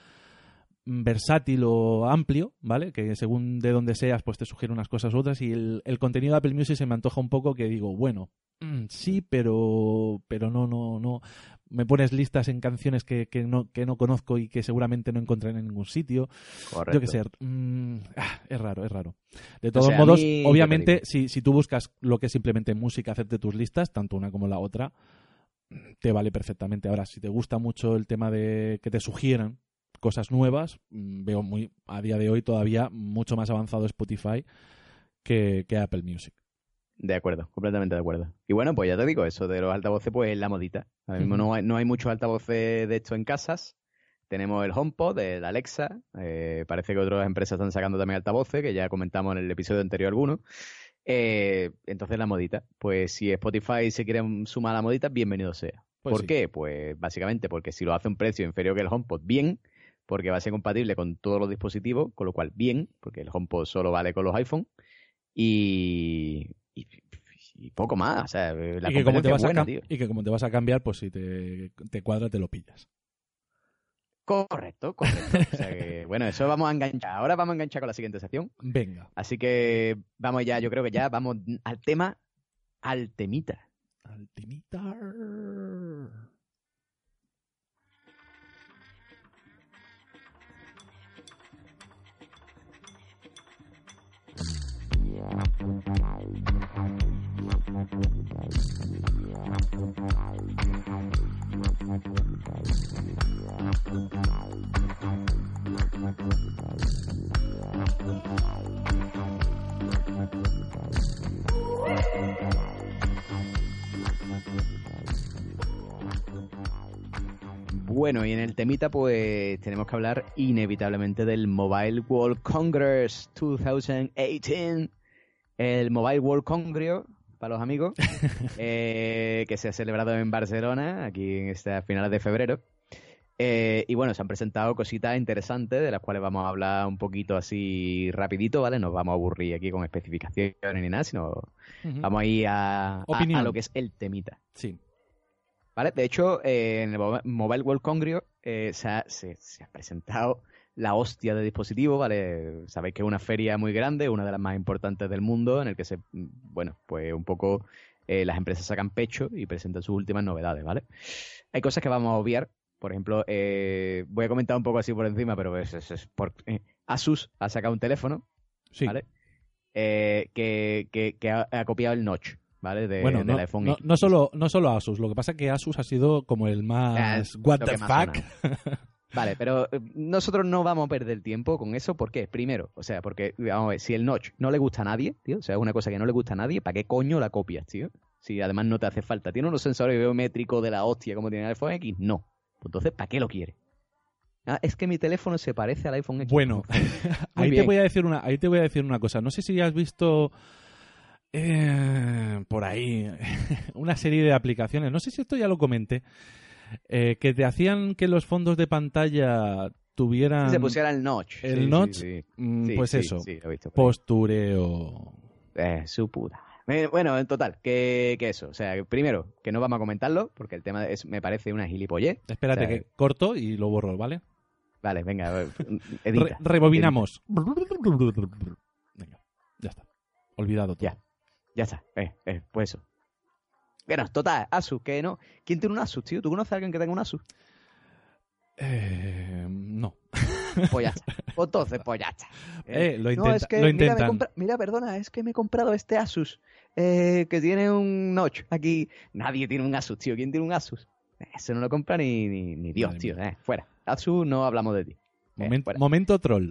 versátil o amplio, ¿vale? Que según de donde seas, pues te sugiere unas cosas u otras y el, el contenido de Apple Music se me antoja un poco que digo, bueno, mm, sí, pero pero no, no, no. Me pones listas en canciones que, que, no, que no conozco y que seguramente no encontraré en ningún sitio. Correcto. Yo qué sé, mm, ah, es raro, es raro. De O todos sea, modos, mí, obviamente, si, si tú buscas lo que es simplemente música, hacerte tus listas, tanto una como la otra, te vale perfectamente. Ahora, si te gusta mucho el tema de que te sugieran cosas nuevas, mm, veo muy a día de hoy todavía mucho más avanzado Spotify que, que Apple Music. De acuerdo, completamente de acuerdo. Y bueno, pues ya te digo, eso de los altavoces, pues es la modita. Ahora mismo no, hay, no hay muchos altavoces de esto en casas. Tenemos el HomePod, el Alexa. eh, parece que otras empresas están sacando también altavoces, que ya comentamos en el episodio anterior algunos. Eh, entonces la modita. Pues si Spotify se quiere sumar a la modita, bienvenido sea. Pues ¿Por sí. qué? Pues básicamente porque si lo hace a un precio inferior que el HomePod, bien, porque va a ser compatible con todos los dispositivos, con lo cual bien, porque el HomePod solo vale con los iPhone. Y, y, y poco más. O sea, la y, que como te vas buena, a tío. y que como te vas a cambiar, pues si te, te cuadra, te lo pillas. Correcto, correcto. O sea que, bueno, eso vamos a enganchar. Ahora vamos a enganchar con la siguiente sección. Venga. Así que vamos ya, yo creo que ya vamos al tema, al temita. Al temita. Bueno, y en el temita, pues tenemos que hablar inevitablemente del Mobile World Congress 2018. El Mobile World Congress, para los amigos, eh, que se ha celebrado en Barcelona, aquí en estas finales de febrero. Eh, y bueno, se han presentado cositas interesantes de las cuales vamos a hablar un poquito así rapidito, ¿vale? No vamos a aburrir aquí con especificaciones ni nada, sino vamos a ir a, a- lo que es el temita. Sí. ¿Vale? De hecho, eh, en el Mo- Mobile World Congress eh, se, ha, se- se ha presentado la hostia de dispositivos, ¿vale? Sabéis que es una feria muy grande, una de las más importantes del mundo, en el que se, bueno, pues un poco eh, las empresas sacan pecho y presentan sus últimas novedades, ¿vale? Hay cosas que vamos a obviar, por ejemplo, eh, voy a comentar un poco así por encima, pero es, es- es por, eh, Asus ha sacado un teléfono, Sí. ¿vale? Eh, que, que- que ha, ha copiado el notch, ¿vale? De, bueno, del no, iPhone no, solo, no solo Asus, lo que pasa es que Asus ha sido como el más what the fuck. Vale, pero eh, nosotros no vamos a perder tiempo con eso. ¿Por qué? Primero, o sea, porque, vamos a ver, si el notch no le gusta a nadie, tío, o sea, es una cosa que no le gusta a nadie, ¿para qué coño la copias, tío? Si además no te hace falta. ¿Tiene unos sensores biométricos de la hostia como tiene el iPhone X? No. Pues entonces, ¿para qué lo quiere? Ah, es que mi teléfono se parece al iPhone X. Bueno, ahí te voy a decir una, ahí te voy a decir una cosa. No sé si has visto eh, por ahí una serie de aplicaciones. No sé si esto ya lo comenté. Eh, que te hacían que los fondos de pantalla tuvieran se pusiera el notch. el Sí, notch, sí. mm, Sí, pues sí, eso, postureo. Eh, su puta. Eh, Bueno, en total, que, que eso. O sea, primero, que no vamos a comentarlo, porque el tema es, me parece una gilipollez. Espérate O sea, que corto y lo borro, ¿vale? Vale, venga, eh, Re- edita. rebobinamos. Venga, ya está. Olvidado todo. Ya. Ya está, eh, eh, pues eso. Bueno, total, Asus, que no. ¿Quién tiene un Asus, tío? ¿Tú conoces a alguien que tenga un Asus? Eh, no. Pues ya está. Entonces, pues ya está. Eh, lo, no, intenta- es que, lo mira, intentan. perdona, es que me he comprado este Asus eh, que tiene un notch aquí. Nadie tiene un Asus, tío. ¿Quién tiene un Asus? Eso no lo compra ni, ni, ni Dios, Madre tío. Eh, fuera. Asus, no hablamos de ti. Eh, momento troll.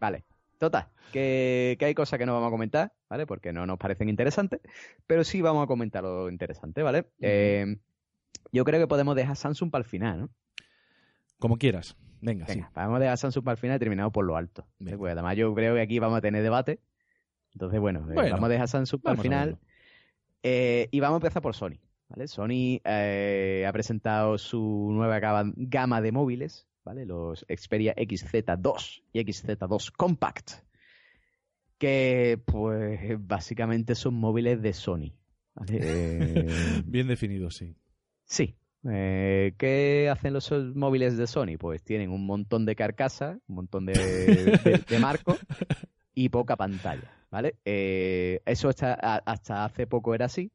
Vale. Total, que, que hay cosas que no vamos a comentar, ¿vale? Porque no nos parecen interesantes, pero sí vamos a comentar lo interesante, ¿vale? Eh, yo creo que podemos dejar Samsung para el final, ¿no? Como quieras. Venga, Venga, sí. vamos a dejar Samsung para el final y terminado por lo alto. Pues además yo creo que aquí vamos a tener debate. Entonces, bueno, eh, vamos a dejar Samsung para el final. Eh, y vamos a empezar por Sony. ¿vale? Sony eh, ha presentado su nueva gama de móviles, ¿vale? Los Xperia XZ2 y XZ2 Compact. Que, pues, básicamente son móviles de Sony. ¿vale? Eh, Bien definido, sí. Sí. Eh, ¿Qué hacen los móviles de Sony? Pues tienen un montón de carcasa, un montón de, de- de marco y poca pantalla, ¿vale? Eh, eso hasta, hace poco era así.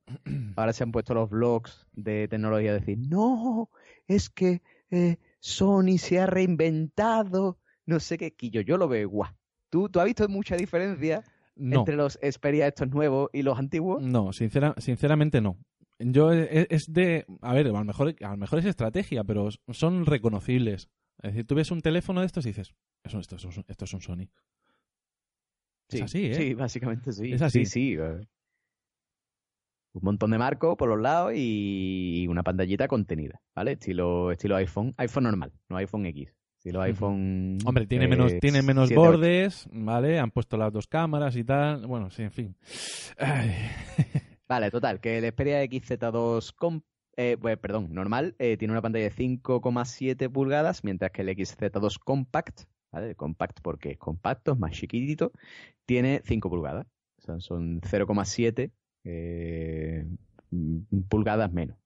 Ahora se han puesto los blogs de tecnología a decir, no, es que eh, Sony se ha reinventado, no sé qué. Quillo, yo lo veo igual. ¿Tú, ¿Tú has visto mucha diferencia No, entre los Xperia estos nuevos y los antiguos? no, sincera, sinceramente no. Yo e- es de, a ver, a lo mejor, a lo mejor es estrategia, pero son reconocibles. Es decir, tú ves un teléfono de estos y dices, esto, es un- esto es un Sony. Es así, ¿eh? Sí, básicamente sí. Es así. Sí, sí. Un montón de marcos por los lados y una pantallita contenida, ¿vale? Estilo, estilo iPhone. iPhone normal, no iPhone X. Estilo iPhone. Hombre, tiene eh, menos, tiene menos 7, 8. bordes, ¿vale? Han puesto las dos cámaras y tal. Bueno, sí, en fin. Ay. Vale, total, que el Xperia XZ2 com- eh, pues, perdón, normal, eh, tiene una pantalla de 5,7 pulgadas, mientras que el XZ2 Compact, ¿vale? Compact porque es compacto, es más chiquitito, tiene 5 pulgadas. O sea, son 0,7 eh, mm, pulgadas menos.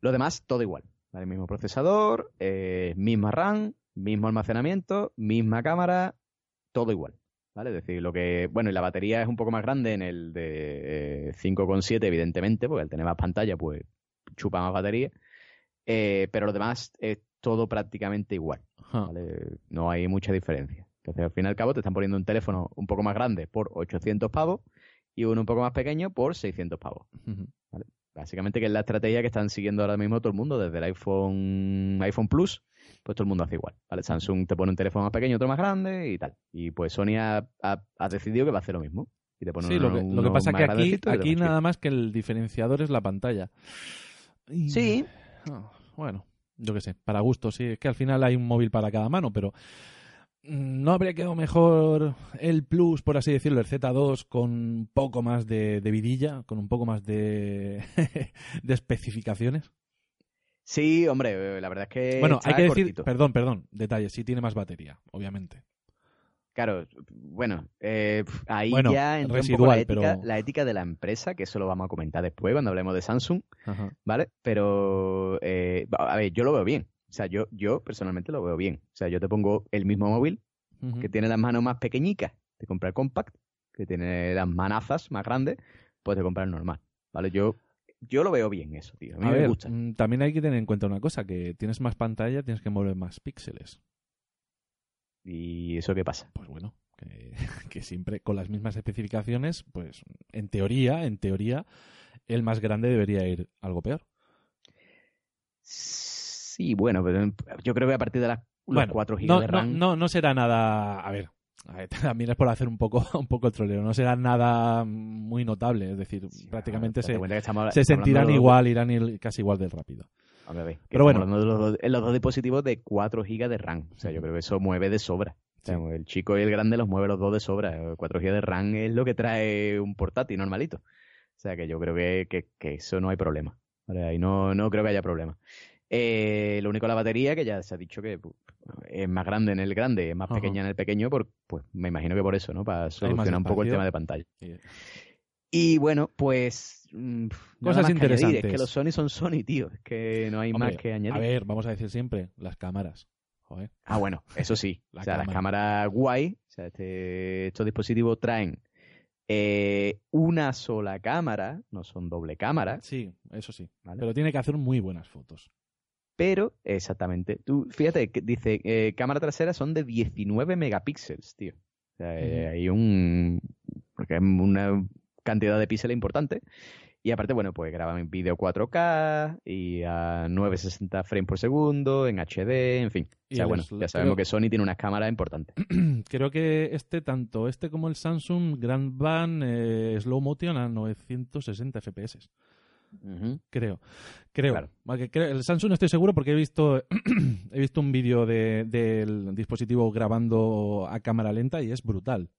Lo demás, todo igual. ¿vale? Mismo procesador, eh, misma RAM, mismo almacenamiento, misma cámara, todo igual. ¿Vale? Es decir, lo que. Bueno, y la batería es un poco más grande en el de eh, 5,7, evidentemente, porque al tener más pantalla, pues chupa más batería. Eh, pero lo demás es todo prácticamente igual. ¿vale? No hay mucha diferencia. Entonces, al fin y al cabo, te están poniendo un teléfono un poco más grande por 800 pavos y uno un poco más pequeño por 600 pavos. Básicamente que es la estrategia que están siguiendo ahora mismo todo el mundo, desde el iPhone, iPhone Plus, pues todo el mundo hace igual. ¿vale? Samsung te pone un teléfono más pequeño, otro más grande y tal. Y pues Sony ha, ha- ha decidido que va a hacer lo mismo. Y te pone Sí, uno- lo que, lo que pasa más que aquí, aquí nada más que el diferenciador es la pantalla. Y-. Sí, Ah, bueno, yo qué sé, para gusto, sí. Es que al final hay un móvil para cada mano, pero ¿no habría quedado mejor el Plus, por así decirlo, el Z2, con un poco más de, de vidilla, con un poco más de, de especificaciones? sí, hombre, eh, la verdad es que. bueno, hay que decir, cortito. perdón, perdón, detalle, sí tiene más batería, obviamente. Claro, bueno, eh, ahí Bueno, ya entra un poco residual, la ética, pero- la ética de la empresa, que eso lo vamos a comentar después cuando hablemos de Samsung, Ajá. ¿vale? Pero, eh, a ver, yo lo veo bien. O sea, yo, yo personalmente lo veo bien. O sea, yo te pongo el mismo móvil que tiene las manos más pequeñicas, te compra el compact, que tiene las manazas más grandes, pues te compra el normal, ¿vale? Yo, yo lo veo bien eso, tío. A mí A me ver, gusta. mm, también hay que tener en cuenta una cosa, que tienes más pantalla, tienes que mover más píxeles. ¿Y eso qué pasa? Pues bueno, que, que siempre con las mismas especificaciones, pues en teoría, en teoría, el más grande debería ir algo peor. Sí, bueno, pero yo creo que a partir de las Bueno, 4 GB no, de RAM... no, no será nada. A ver, a ver, también es por hacer un poco, un poco el troleo. No será nada muy notable. Es decir, Sí, prácticamente se, estamos- sentirán de igual, irán ir casi igual de rápido. A ver, Pero bueno. los, en los dos dispositivos de 4 GB de RAM. O sea, yo creo que eso mueve de sobra. O sea, el chico y el grande los mueve los dos de sobra. 4 GB de RAM es lo que trae un portátil normalito. O sea, que yo creo que, que- que eso no hay problema. Ahí no, no creo que haya problema. Eh, lo único la batería, que ya se ha dicho que es más grande en el grande, es más Ajá. pequeña en el pequeño, por, pues me imagino que por eso, ¿no? Para solucionar un poco el tema de pantalla. Y bueno, pues. mm, Cosas más que añadir. interesantes. Es que los Sony son Sony, tío. Es que no hay Hombre, más que añadir. A ver, vamos a decir siempre, las cámaras. Joder. Ah, bueno, eso sí. La o sea, las cámara. cámaras guay. O sea, este- estos dispositivos traen eh, una sola cámara, no son doble cámara, Sí, eso sí. ¿vale? Pero tiene que hacer muy buenas fotos. Pero, exactamente. Tú, fíjate, que dice, eh, cámara trasera son de 19 megapíxeles, tío. O sea, eh, hay un. Porque es una cantidad de píxeles importante. Y aparte, bueno, pues graban en vídeo 4K y a 960 frames por segundo, en HD, en fin. O sea, bueno, ya sabemos creo- que Sony tiene unas cámaras importantes. Creo que este, tanto este como el Samsung Grand Van eh, Slow Motion a 960 FPS. Ujú. Creo. Creo. Claro. Creo- El Samsung no estoy seguro porque he visto, he visto un vídeo de- del dispositivo grabando a cámara lenta y es brutal.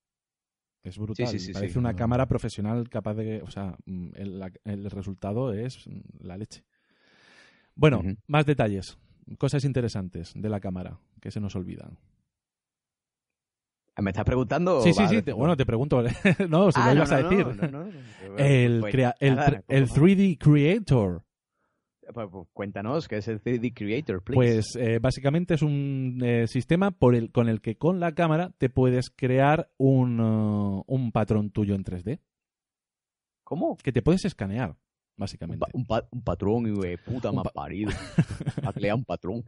Es brutal. sí, sí, Parece sí. una No. cámara profesional capaz de. O sea, mm, el, el resultado es la leche. Bueno, más detalles. Cosas interesantes de la cámara que se nos olvidan. ¿Me estás preguntando? Sí, sí, Oh, sí. te- bueno, te pregunto. no, si Ah, lo no, ibas a decir. no. El, Pues, crea- el, nada, tr- el pues, 3D Creator. pues, pues, cuéntanos, ¿qué es el 3D Creator, please? Pues eh, básicamente es un eh, sistema por el, con el que con la cámara te puedes crear un, uh, un patrón tuyo en 3D. ¿Cómo? Que te puedes escanear, Un, básicamente. pa- un pa- un patrón, y puta más pa- parido. Ha creado un patrón.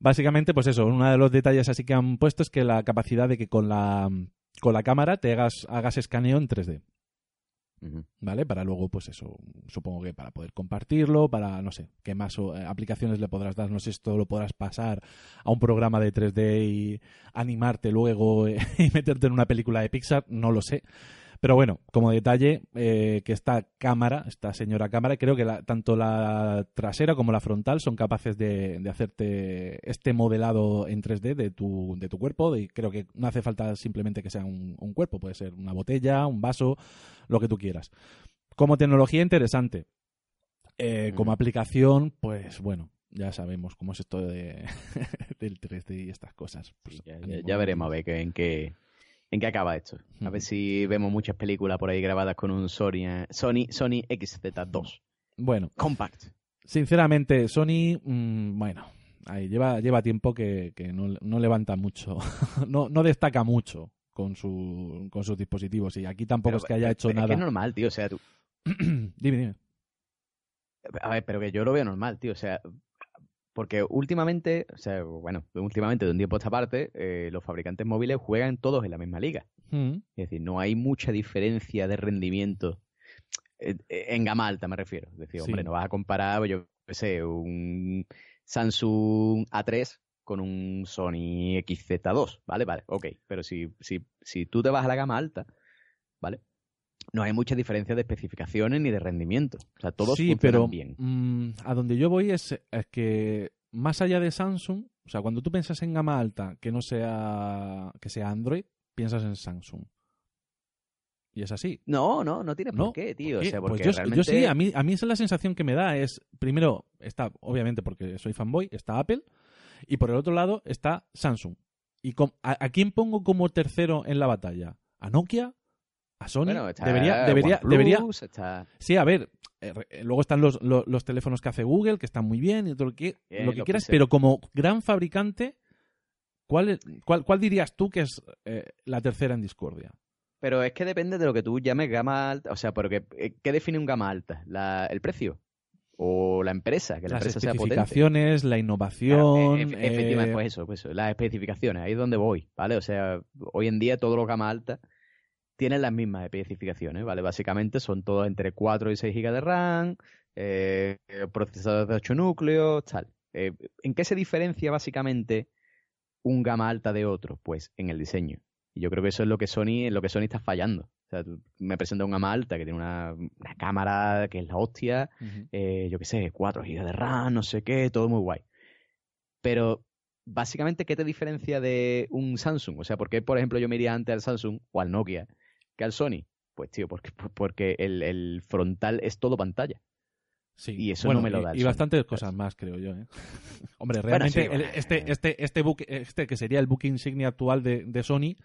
Básicamente, pues eso, uno de los detalles así que han puesto es que la capacidad de que con la, con la cámara te hagas, hagas escaneo en 3D. Ujú. ¿Vale? Para luego, pues eso, supongo que para poder compartirlo, para, no sé, qué más eh, aplicaciones le podrás dar, no sé si esto lo podrás pasar a un programa de 3D y animarte luego eh, y meterte en una película de Pixar, no lo sé. Pero bueno, como detalle, eh, que esta cámara, esta señora cámara, creo que la- tanto la trasera como la frontal son capaces de, de hacerte este modelado en 3D de tu, de tu cuerpo. Y creo que no hace falta simplemente que sea un, un cuerpo, puede ser una botella, un vaso, lo que tú quieras. Como tecnología interesante. Eh, como aplicación, pues bueno, ya sabemos cómo es esto de, del 3D y estas cosas. Pues, Sí, ya, ya- ánimo. ya veremos a ver en qué en qué acaba esto. A ver si vemos muchas películas por ahí grabadas con un Sony, eh, Sony, Sony XZ2 Bueno, Compact. sinceramente, Sony, mm, bueno, ahí lleva, lleva tiempo que, que no, no levanta mucho, no, no destaca mucho con, su, con sus dispositivos y aquí tampoco Pero- es que haya pero- hecho pero Es nada. que es normal, tío. O sea, tú- dime, dime. A ver, pero que yo lo veo normal, tío. O sea, porque últimamente, o sea, bueno, últimamente de un tiempo a esta parte, eh, los fabricantes móviles juegan todos en la misma liga. Mm, Es decir, no hay mucha diferencia de rendimiento eh, en gama alta, me refiero. Es decir, Sí. hombre, no vas a comparar, pues, yo qué sé, un Samsung A3 con un Sony XZ2, ¿vale? Vale, ok. Pero si, si, si tú te vas a la gama alta, ¿vale? No hay mucha diferencia de especificaciones ni de rendimiento. O sea, todos sí, funcionan pero bien. mm, a donde yo voy es, es que más allá de Samsung, o sea, cuando tú piensas en gama alta que no sea que sea Android, piensas en Samsung. Y es así. No, no, no tiene No, por qué, tío. ¿Qué? O sea, Pues porque yo, realmente... yo sí, a mí, a mí esa es la sensación que me da. Es, primero, está, obviamente, porque soy fanboy, está Apple, y por el otro lado está Samsung. ¿Y a, a quién pongo como tercero en la batalla? ¿A Nokia? ¿A Sony? Bueno, está debería, debería, OnePlus, debería. está... Sí, a ver, eh, eh, luego están los, lo- los teléfonos que hace Google, que están muy bien y todo lo que, Bien, lo que quieras, pero como gran fabricante, ¿cuál, cuál, cuál dirías tú que es eh, la tercera en discordia? Pero es que depende de lo que tú llames gama alta. O sea, porque ¿qué define un gama alta? ¿La, ¿El precio? ¿O la empresa? Que la Las empresa sea potente. especificaciones, la Claro, innovación. efe- efectivamente, eh, pues eso, pues eso, las especificaciones, ahí es donde voy, ¿vale? O sea, hoy en día todos los gama alta tienen las mismas especificaciones, ¿vale? Básicamente son todos entre 4 y 6 GB de RAM, eh, procesadores de 8 núcleos, tal. Eh, ¿En qué se diferencia básicamente un gama alta de otro? Pues en el diseño. Y yo creo que eso es lo que Sony, en lo que Sony está fallando. O sea, tú me presenta un gama alta que tiene una, una cámara que es la hostia, eh, yo qué sé, 4 GB de RAM, no sé qué, todo muy guay. Pero, básicamente, ¿qué te diferencia de un Samsung? O sea, ¿por qué, por ejemplo, yo me iría antes al Samsung o al Nokia que al Sony? Pues, tío, porque, porque el, el frontal es todo pantalla. Sí. Y eso no me lo da Y, bastantes cosas más, creo yo. ¿eh? Hombre, Bueno, realmente el- este, eh. este, este, book, este que sería el book insignia actual de, de Sony,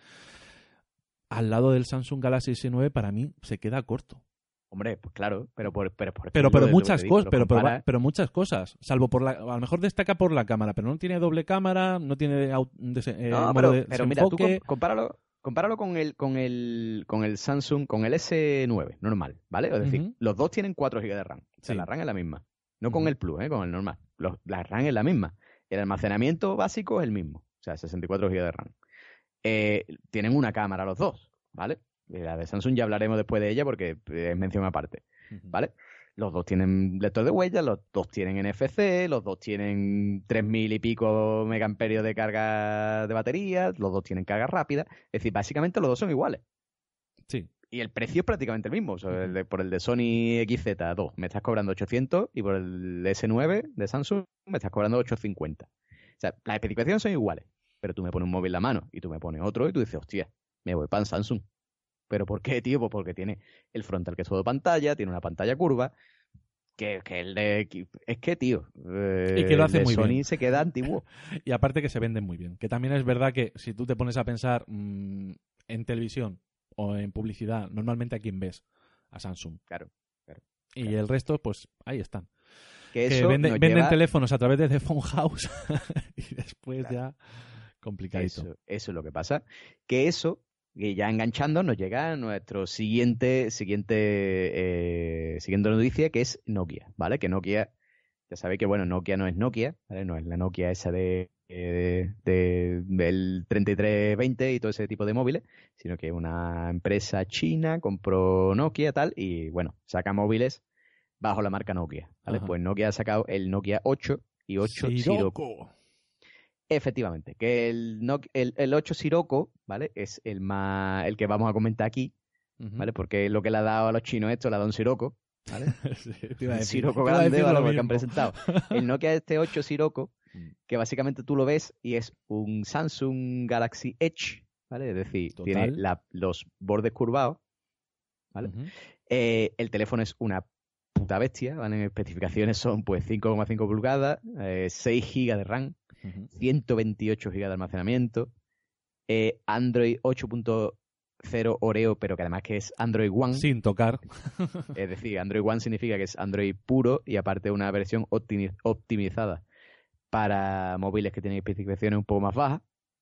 al lado del Samsung Galaxy S9, para mí se queda corto. Hombre, pues claro, pero por, pero, por Pero, pero muchas cosas, pero, pero, pero muchas cosas. Salvo por la, a lo mejor destaca por la cámara, pero no tiene doble cámara, no tiene eh, No, pero, de pero mira, tú compáralo, compáralo con el, con el con el Samsung, con el S9, normal, ¿vale? Es decir, los dos tienen 4 GB de RAM. O sea, la RAM es la misma. No con el Plus, ¿eh? Con el normal. Los- la RAM es la misma. El almacenamiento básico es el mismo. O sea, 64 GB de RAM. Eh, tienen una cámara los dos, ¿vale? La de Samsung ya hablaremos después de ella porque es mención aparte. ¿vale? Los dos tienen lector de huellas, los dos tienen NFC, los dos tienen 3000 y pico megaamperios de carga de batería, los dos tienen carga rápida. Es decir, básicamente los dos son iguales. Sí. y el precio es prácticamente el mismo. O sea, el de- por el de Sony XZ2 me estás cobrando 800 y por el S9 de Samsung me estás cobrando 850. O sea, las especificaciones son iguales, pero tú me pones un móvil en la mano y tú me pones otro y tú dices, hostia, me voy para Samsung. ¿Pero por qué, tío? Pues porque tiene el frontal que es todo pantalla, tiene una pantalla curva, que, que el de... Es que, tío, eh, Y que lo hace el de muy Sony bien. se queda antiguo. Y aparte que se venden muy bien. Que también es verdad que si tú te pones a pensar mm, en televisión o en publicidad, normalmente a quién ves? A Samsung. Claro, Y claro. el resto, pues ahí están. Que Que eso vende- nos venden lleva- teléfonos a través de The Phone House y después Claro. ya complicadito. Eso, eso es lo que pasa. Que eso, que ya enganchando, nos llega nuestro siguiente, siguiente, eh, siguiente noticia, que es Nokia, ¿vale? Que Nokia, ya sabéis que, bueno, Nokia no es Nokia, ¿vale? No es la Nokia esa de, eh, de- del 3320 y todo ese tipo de móviles, sino que una empresa china compró Nokia tal y, bueno, saca móviles bajo la marca Nokia, ¿vale? Ajá. Pues Nokia ha sacado el Nokia 8 y 8 Sirocco. Sirocco. Efectivamente, que el, el, el 8 Sirocco, ¿vale? Es el más el que vamos a comentar aquí. ¿vale? Porque lo que le ha dado a los chinos esto le ha dado un Sirocco, ¿vale? Sí, Un a grande, ¿vale? lo Porque han presentado. El Nokia este 8 Sirocco, Mm. que básicamente tú lo ves y es un Samsung Galaxy Edge, ¿vale? Es decir, tiene la- los bordes curvados, ¿vale? Eh, el teléfono es una puta bestia, ¿vale? En especificaciones son pues 5,5 pulgadas, eh, 6 GB de RAM, Ujú. 128 GB de almacenamiento, eh, Android 8.0 Oreo, pero que además que es Android One, Sin tocar. es decir, Android One significa que es Android puro y aparte una versión optimi- optimizada para móviles que tienen especificaciones un poco más bajas,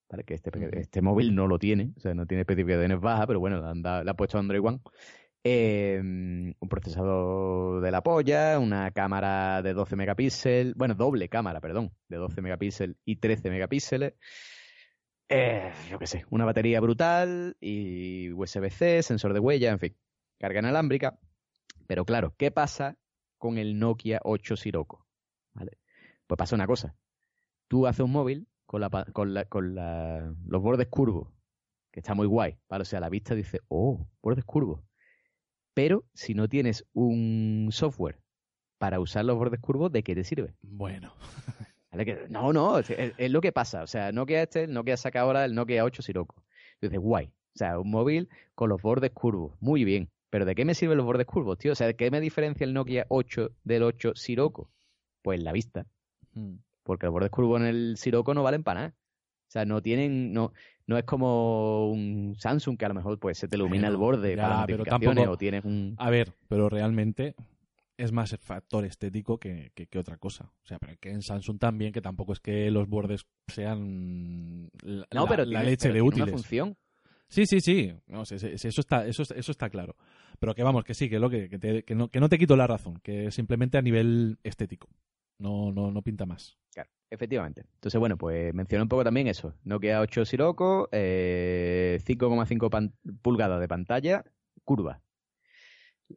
¿vale? que este, este móvil no lo tiene, o sea, no tiene especificaciones bajas, pero bueno, dado- le ha puesto Android One. Eh, un procesador de la polla, una cámara de 12 megapíxeles, bueno, doble cámara, perdón, de 12 megapíxeles y 13 megapíxeles. Eh, yo qué sé, una batería brutal y USB-C, sensor de huella, en fin, carga inalámbrica. Pero claro, ¿qué pasa con el Nokia 8 Sirocco? ¿Vale? Pues pasa una cosa. Tú haces un móvil con, la, con, los bordes curvos, que está muy guay, ¿vale? O sea, la vista dice, oh, bordes curvos. Pero si no tienes un software para usar los bordes curvos, ¿de qué te sirve? Bueno. No, no, es, lo que pasa. O sea, Nokia este, el Nokia saca ahora el Nokia 8 Sirocco. Y dices, guay. O sea, un móvil con los bordes curvos. Muy bien. Pero ¿de qué me sirven los bordes curvos, tío? O sea, ¿de qué me diferencia el Nokia 8 del 8 Sirocco? Pues la vista. Mm. Porque los bordes curvos en el Sirocco no valen para nada. O sea, no tienen, no, no es como un Samsung que a lo mejor pues se te ilumina el borde ya, para pero tampoco- o tienes un A ver, pero realmente es más el factor estético que, que- que otra cosa. O sea, pero que en Samsung también, que tampoco es que los bordes sean la, no, pero la tiene- leche pero de tiene útiles. una función. Sí, sí, sí. No, sí, sí, sí, eso, está, eso, eso está claro. Pero que vamos, que sí, que, lo que, que, te- que no, que no te quito la razón, que es simplemente a nivel estético. No, no, no pinta más. Claro, efectivamente. Entonces, bueno, pues menciona un poco también eso. Nokia 8 Sirocco, eh, 5,5 pan- pulgadas de pantalla, curva.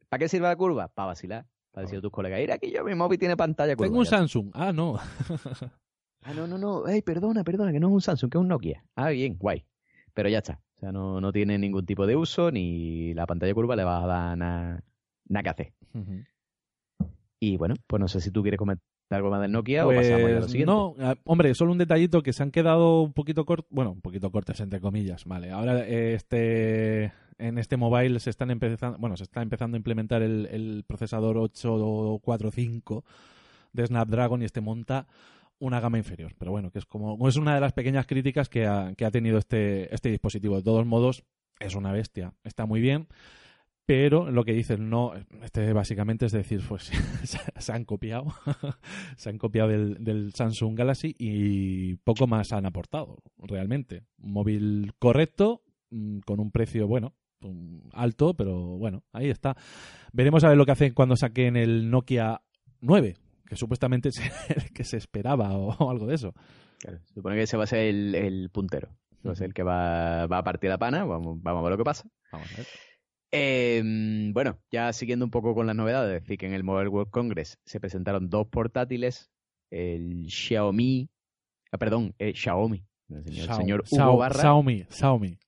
¿Para qué sirve la curva? Para vacilar. Para decir a tus colegas, mira que yo mi móvil tiene pantalla curva. Tengo un. Samsung. Ah, no. Ah, no, no, no. Ey, perdona, perdona, que no es un Samsung, que es un Nokia. Ah, bien, guay. Pero ya está. O sea, no, no tiene ningún tipo de uso, ni la pantalla curva le va a dar nada nada que hacer. Y bueno, pues no sé si tú quieres comentar algo más del Nokia o pasamos ya a lo Pues siguiente. no, ah, hombre, solo un detallito que se han quedado un poquito cortos, bueno, un poquito cortos entre comillas, vale. Ahora eh, este en este mobile se están empezando, bueno, se está empezando a implementar el, el procesador 845 de Snapdragon y este monta una gama inferior, pero bueno, que es como es una de las pequeñas críticas que ha, que ha tenido este este dispositivo. De todos modos, es una bestia, está muy bien. Pero lo que dicen, no, este básicamente es decir, pues se, han copiado, se han copiado del, del Samsung Galaxy y poco más han aportado, realmente. Un móvil correcto, mm, con un precio, bueno, alto, pero bueno, ahí está. Veremos a ver lo que hacen cuando saquen el Nokia 9, que supuestamente es el que se esperaba o, algo de eso. Claro, se supone que ese va a ser el, el puntero. Va a ser el que va, va a partir la pana. Vamos, vamos a ver lo que pasa. Vamos a ver. Eh, bueno, ya siguiendo un poco con las novedades, decir que en el Mobile World Congress se presentaron dos portátiles, el Xiaomi, ah, perdón, eh, Xiaomi, el señor, el señor Hugo Xiao- Barra, Xiaomi, Xiaomi.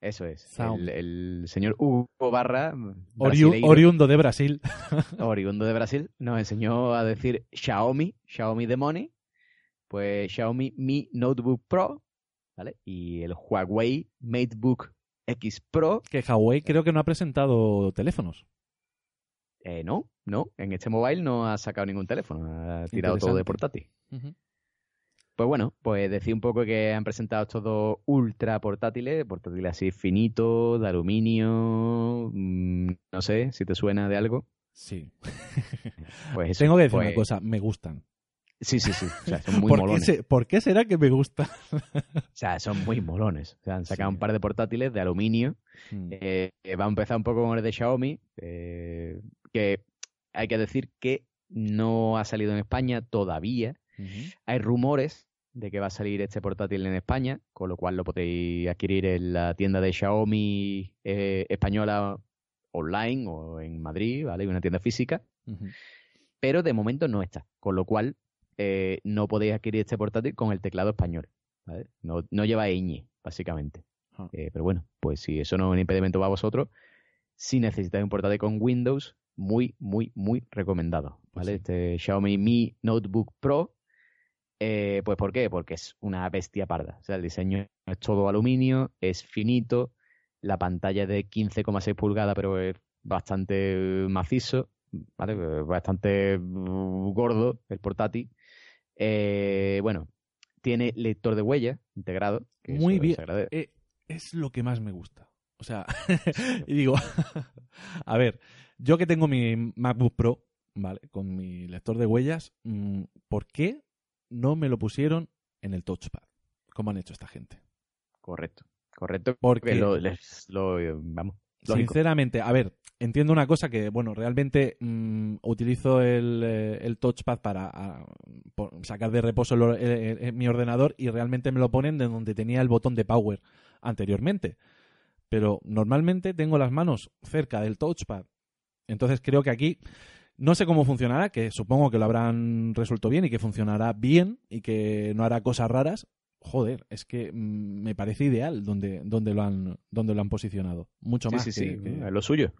Eso es. Sound. El, el señor Hugo Barra, Oriu- brasileiro, oriundo de Brasil. oriundo de Brasil, nos enseñó a decir Xiaomi, Xiaomi de Money, pues Xiaomi Mi Notebook Pro, ¿vale? Y el Huawei MateBook X Pro, que Huawei creo que no ha presentado teléfonos. eh, no, no, en este mobile no ha sacado ningún teléfono, ha tirado todo de portátil. Pues bueno, pues decía un poco que han presentado estos dos ultra portátiles, portátiles así finitos, de aluminio, mm, no sé si te suena de algo. Sí. Pues eso, Tengo que decir pues- una cosa, me gustan. Sí, sí, sí, o sea, son muy ¿Por qué, molones. se- por qué será que me gustan? O sea, son muy molones. O sea, han sacado Sí. un par de portátiles de aluminio. Mm. Eh, va a empezar un poco con el de Xiaomi, eh, que hay que decir que no ha salido en España todavía. Hay rumores de que va a salir este portátil en España, con lo cual lo podéis adquirir en la tienda de Xiaomi eh, española online o en Madrid, ¿vale? Una tienda física, pero de momento no está, con lo cual eh, no podéis adquirir este portátil con el teclado español, ¿vale? No, no lleva ñ, básicamente. Ah. Eh, pero bueno, pues si eso no es un impedimento para vosotros, si necesitáis un portátil con Windows, muy, muy, muy recomendado. Pues ¿vale? sí. Este Xiaomi Mi Notebook Pro. eh, pues ¿por qué? Porque es una bestia parda. O sea, el diseño es todo aluminio, es finito, la pantalla es de 15,6 pulgadas, pero es bastante macizo, ¿vale? Bastante mm, gordo el portátil. Eh, bueno, tiene lector de huella integrado. que Muy bien. Eh, es lo que más me gusta. O sea, y digo, a ver, yo que tengo mi MacBook Pro, ¿vale? Con mi lector de huellas, mm, ¿por qué no me lo pusieron en el touchpad? ¿Cómo han hecho esta gente? Correcto, correcto. Porque- lo, les- lo, vamos, lógico. Sinceramente, a ver, entiendo una cosa que, bueno, realmente mm, utilizo el, eh, el touchpad para ah, sacar de reposo eh, eh, mi ordenador y realmente me lo ponen de donde tenía el botón de power anteriormente. Pero normalmente tengo las manos cerca del touchpad. Entonces creo que aquí no sé cómo funcionará, que supongo que lo habrán resuelto bien y que funcionará bien y que no hará cosas raras. Joder, es que mm, me parece ideal donde, donde, lo han, donde lo han posicionado. Mucho Sí, más sí, que- sí, que- lo suyo.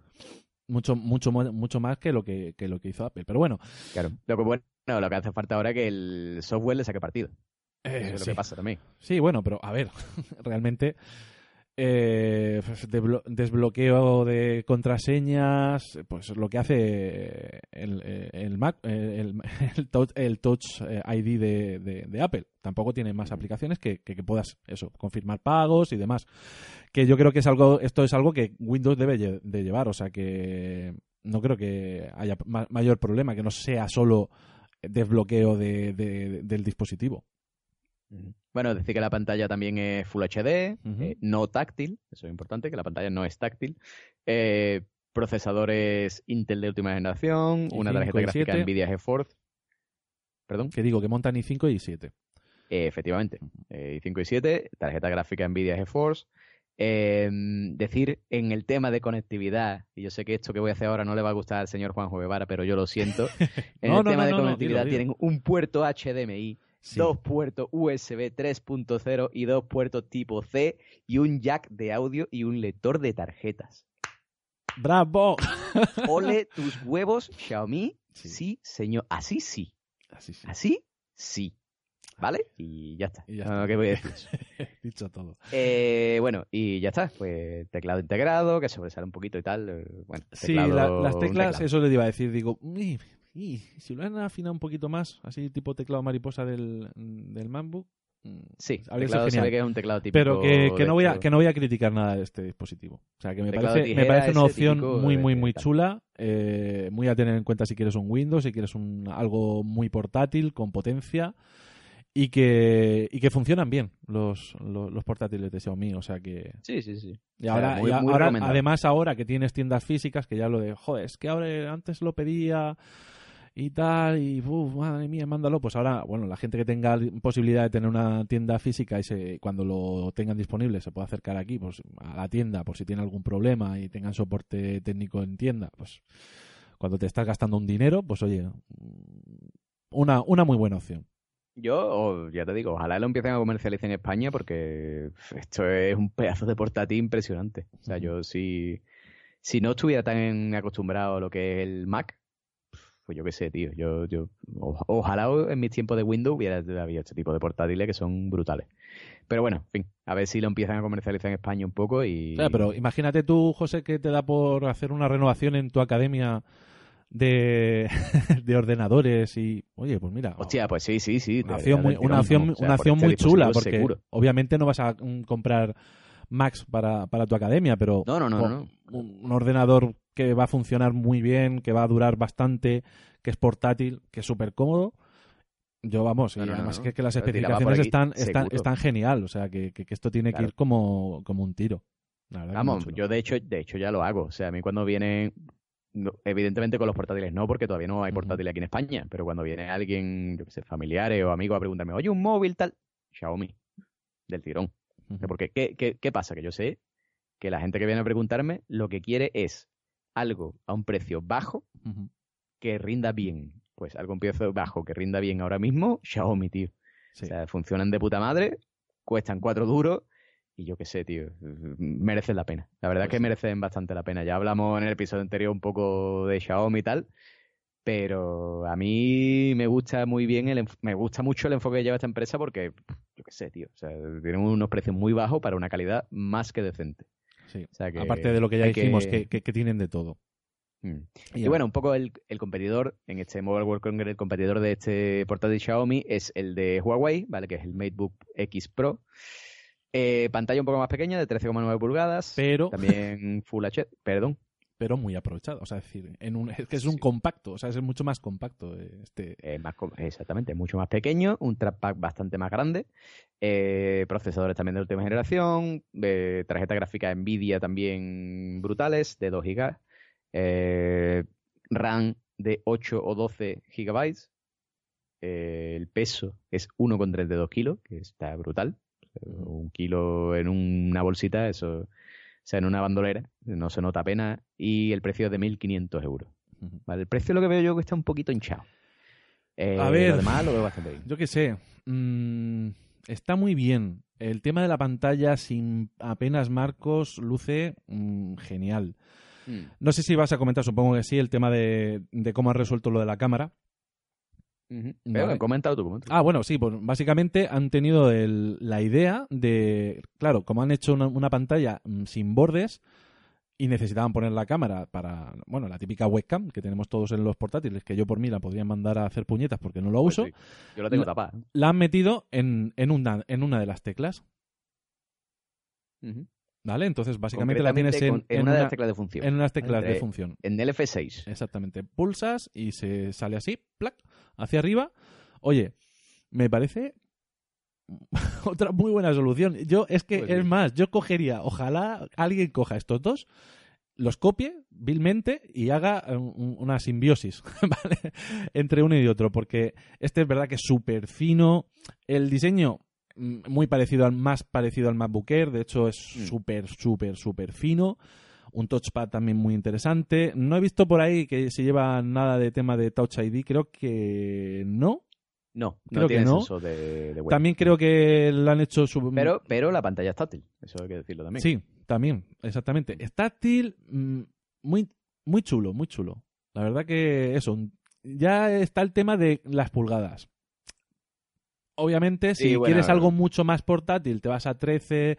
mucho, mucho, mucho más que lo que, que lo que hizo Apple. Pero bueno, Claro. Lo que bueno, lo que hace falta ahora es que el software le saque partido. eh, Eso es lo que pasa también. Sí, bueno, pero a ver, realmente eh, desbloqueo de contraseñas, pues lo que hace el, eh, el Mac, eh, el, el touch, el touch, eh, ID de, de- de Apple. Tampoco tiene más aplicaciones que, que- que puedas eso, confirmar pagos y demás. Que yo creo que es algo, esto es algo que Windows debe de llevar, o sea que no creo que haya ma- mayor problema, que no sea solo desbloqueo de- de- del dispositivo. Bueno, decir que la pantalla también es Full HD, eh, no táctil, eso es importante, que la pantalla no es táctil. Eh, procesadores Intel de última generación, una 5 tarjeta gráfica 7. Nvidia GeForce. Perdón, Que digo que montan i5 y i7. Eh, efectivamente. Eh, i5 y 7, tarjeta gráfica Nvidia GeForce. Eh, decir en el tema de conectividad, y yo sé que esto que voy a hacer ahora no le va a gustar al señor Juanjo Guevara, pero yo lo siento. En No, el no, tema no, de conectividad dilo, dilo. tienen un puerto HDMI, Sí. dos puertos USB 3.0 y dos puertos tipo C y un jack de audio y un lector de tarjetas. ¡Bravo! Ole tus huevos, Xiaomi. Sí. Sí, señor. Así sí. Así sí. Así sí. ¿Vale? Y ya está. Y ya No, está. ¿Qué voy a decir? Dicho todo. Eh, bueno, y ya está. Pues teclado integrado, que sobresale un poquito y tal. eh, Bueno, Sí, la- las teclas, eso les iba a decir. Digo, "Uy, y si lo han afinado un poquito más, así tipo teclado mariposa del, del MacBook. mm, Sí, habría teclado se ve que es un teclado típico. Pero que, que no voy a, que no voy a criticar nada de este dispositivo. O sea, que me parece, me parece una opción muy, muy, muy chula. eh, muy a tener en cuenta si quieres un Windows, si quieres un, algo muy portátil, con potencia. Y que, y que funcionan bien los, los, los portátiles de Xiaomi. O sea que. Sí, sí, sí. Y O sea, ahora, muy- y muy ahora además, ahora que tienes tiendas físicas, que ya lo de, joder, es que ahora antes lo pedía y tal, y uf, madre mía, mándalo. Pues ahora, bueno, la gente que tenga li- posibilidad de tener una tienda física y se, cuando lo tengan disponible se puede acercar aquí pues, a la tienda por si tiene algún problema y tengan soporte técnico en tienda, pues cuando te estás gastando un dinero, pues oye, una, una muy buena opción. Yo, ya te digo, ojalá lo empiecen a comercializar en España porque esto es un pedazo de portátil impresionante. O sea, yo si, si no estuviera tan acostumbrado a lo que es el Mac, pues yo qué sé, tío. Yo, yo, ojalá en mis tiempos de Windows hubiera habido este tipo de portátiles que son brutales. Pero bueno, en fin, a ver si lo empiezan a comercializar en España un poco y... Claro, pero imagínate tú, José, que te da por hacer una renovación en tu academia de, de ordenadores y, oye, pues mira, Hostia, pues sí, sí, sí. una te- muy, una vamos, acción, o sea, una por acción este muy chula, porque seguro. obviamente no vas a mm, comprar Macs para, para tu academia, pero No, no, no, no. Un, ordenador que va a funcionar muy bien, que va a durar bastante, que es portátil, que es súper cómodo. Yo, vamos, y No, no, no, además no. que, que las especificaciones aquí, están, están, están genial, o sea, que, que- que esto tiene que ir como, como un tiro. La Vamos, yo de hecho, de hecho ya lo hago. O sea, a mí cuando viene, evidentemente con los portátiles no, porque todavía no hay Ujú. portátiles aquí en España, pero cuando viene alguien, yo qué sé, familiares o amigos a preguntarme, oye, un móvil tal, Xiaomi, del tirón. Porque, ¿qué, qué, qué pasa? Que yo sé que la gente que viene a preguntarme lo que quiere es algo a un precio bajo que rinda bien. Pues algo a un precio bajo que rinda bien ahora mismo, Xiaomi, tío. Sí. O sea, funcionan de puta madre, cuestan cuatro duros y yo qué sé, tío, merecen la pena. La verdad Pues es que sí. merecen bastante la pena. Ya hablamos en el episodio anterior un poco de Xiaomi y tal, pero a mí me gusta muy bien, el, me gusta mucho el enfoque que lleva esta empresa porque, yo qué sé, tío, o sea, tienen unos precios muy bajos para una calidad más que decente. Sí. O sea que Aparte de lo que ya dijimos, que, que- que tienen de todo. Mm. Y bueno, un poco el, el competidor en este Mobile World Congress, el competidor de este portátil Xiaomi es el de Huawei, ¿vale? Que es el MateBook X Pro. Eh, pantalla un poco más pequeña, de 13,9 pulgadas. Pero, También Full HD, perdón. Pero muy aprovechado. O sea, es decir, en un, es que es un Sí. compacto, o sea, es mucho más compacto eh, este. eh, más, exactamente, mucho más pequeño, un trackpad bastante más grande, eh, procesadores también de última generación, eh, tarjeta gráfica Nvidia también brutales, de 2 GB, eh, RAM de 8 o 12 GB, eh, el peso es 1,32 kilos, que está brutal, un kilo en una bolsita, eso, sea, en una bandolera, no se nota apenas, y el precio es de 1.500 euros. Vale, el precio lo que veo yo que está un poquito hinchado. Eh, A ver. Lo demás lo veo bastante bien. Yo qué sé. mm, está muy bien. El tema de la pantalla sin apenas marcos luce mm, genial. Mm. No sé si vas a comentar, supongo que sí, el tema de, de cómo has resuelto lo de la cámara. Vale. Pero coméntalo tú, coméntalo. Ah, bueno, sí, pues básicamente han tenido el- la idea de, claro, como han hecho una, una pantalla mm, sin bordes y necesitaban poner la cámara para, bueno, la típica webcam que tenemos todos en los portátiles, que yo por mí la podría mandar a hacer puñetas porque no lo Pues uso, sí, Yo lo tengo La- tapado. la han metido en, en, una, en una de las teclas, Ujú. ¿Vale? Entonces básicamente la tienes en, en en una, de las teclas de función. en unas teclas de función. En el F6. Exactamente. Pulsas y se sale así, plac, hacia arriba. Oye, me parece otra muy buena solución. Yo, es que, Pues es más, yo cogería, ojalá alguien coja estos dos, los copie vilmente y haga un- una simbiosis ¿vale? entre uno y otro, porque este es verdad que es súper fino. El diseño muy parecido al más parecido al MacBook Air, de hecho es Mm. súper, súper, súper fino. Un touchpad también muy interesante. No he visto por ahí que se lleva nada de tema de Touch ID, creo que no. No, Creo no que tiene no. sensor de, de web. También creo que lo han hecho su... Pero, pero la pantalla es táctil. Eso hay que decirlo también. Sí, también, exactamente. Es táctil, mm, muy, muy chulo, muy chulo. La verdad que eso, ya está el tema de las pulgadas. Obviamente, si bueno, quieres algo mucho más portátil, te vas a 13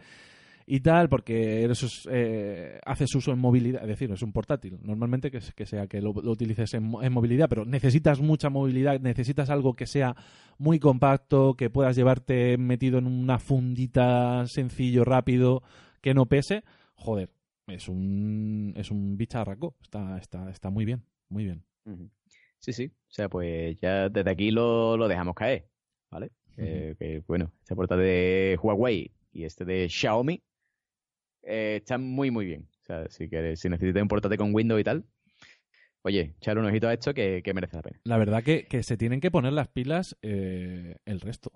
y tal, porque eso es, eh, haces uso en movilidad, es decir, es un portátil. Normalmente que, que sea que lo, lo utilices en, en movilidad, pero necesitas mucha movilidad, necesitas algo que sea muy compacto, que puedas llevarte metido en una fundita sencillo, rápido, que no pese. Joder, es un, es un bicharraco. Está, está, está muy bien, muy bien. Sí, sí. O sea, pues ya desde aquí lo, lo dejamos caer. ¿Vale? Eh, que, bueno, este portátil de Huawei y este de Xiaomi eh, están muy, muy bien. O sea, si, quieres, si necesitas un portátil con Windows y tal, oye, echarle un ojito a esto que, que merece la pena. La verdad que, que se tienen que poner las pilas eh, el resto.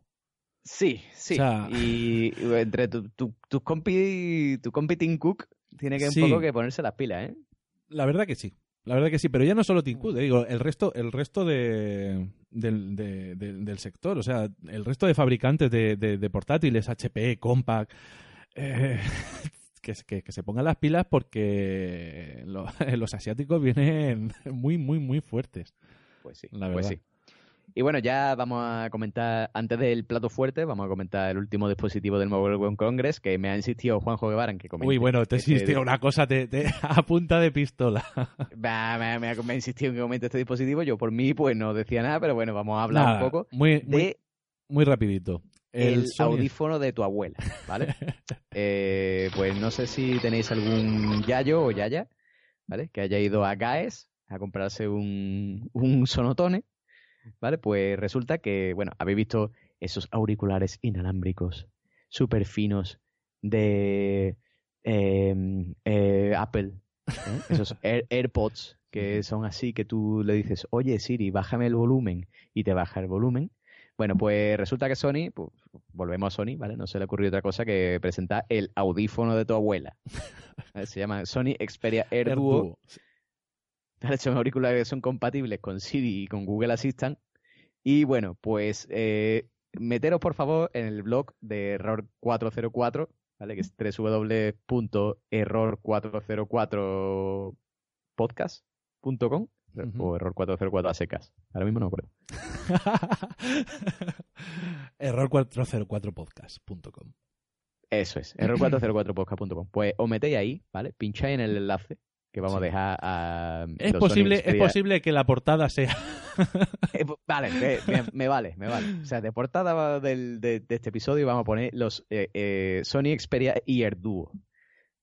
Sí, sí. O sea- Y y entre tu, tu, tus compi, tu compi Tim Cook tiene que Sí. un poco que ponerse las pilas, ¿eh? La verdad que sí. La verdad que sí, pero ya no solo Cook, eh, digo, el resto, el resto de, del, de- del- del sector, o sea, el resto de fabricantes de, de- portátiles, HP, Compaq, eh, que, se- que, que se pongan las pilas porque lo- los asiáticos vienen muy, muy, muy fuertes. Pues sí, La pues verdad. sí. Y bueno, ya vamos a comentar, antes del plato fuerte, vamos a comentar el último dispositivo del Mobile World Congress, que me ha insistido Juanjo Guevara en que comente. Uy, bueno, te Este- existía una cosa te, te- a punta de pistola. Me, me ha- me ha insistido en que comente este dispositivo. Yo por mí, pues no decía nada, pero bueno, vamos a hablar Nada, un poco muy, muy, de muy rapidito. el, audífono de tu abuela, ¿vale? Eh, pues no sé si tenéis algún yayo o yaya, ¿vale? Que haya ido a GAES a comprarse un, un sonotone, ¿vale? Pues resulta que, bueno, habéis visto esos auriculares inalámbricos, súper finos, de eh, eh, Apple, ¿eh? esos Air- AirPods, que son así que tú le dices, oye Siri, bájame el volumen, y te baja el volumen. Bueno, pues resulta que Sony, pues, volvemos a Sony, ¿vale? No se le ocurrió otra cosa que presentar el audífono de tu abuela. Se llama Sony Xperia Air, Air Duo. Duo. Son auriculares que son compatibles con Siri y con Google Assistant. Y bueno, pues eh, meteros por favor en el blog de Error 404, ¿vale? Que es www.error404podcast.com Ujú. o Error 404 a secas. Ahora mismo no me acuerdo. Error404podcast.com. Eso es, error404podcast.com. Pues os metéis ahí, ¿vale? Pincháis en el enlace que vamos Sí. a dejar a... Es posible, es posible que la portada sea. Eh, vale, me, me- me vale, me vale. O sea, de portada del- de, de este episodio vamos a poner los eh, eh, Sony Xperia Ear Duo.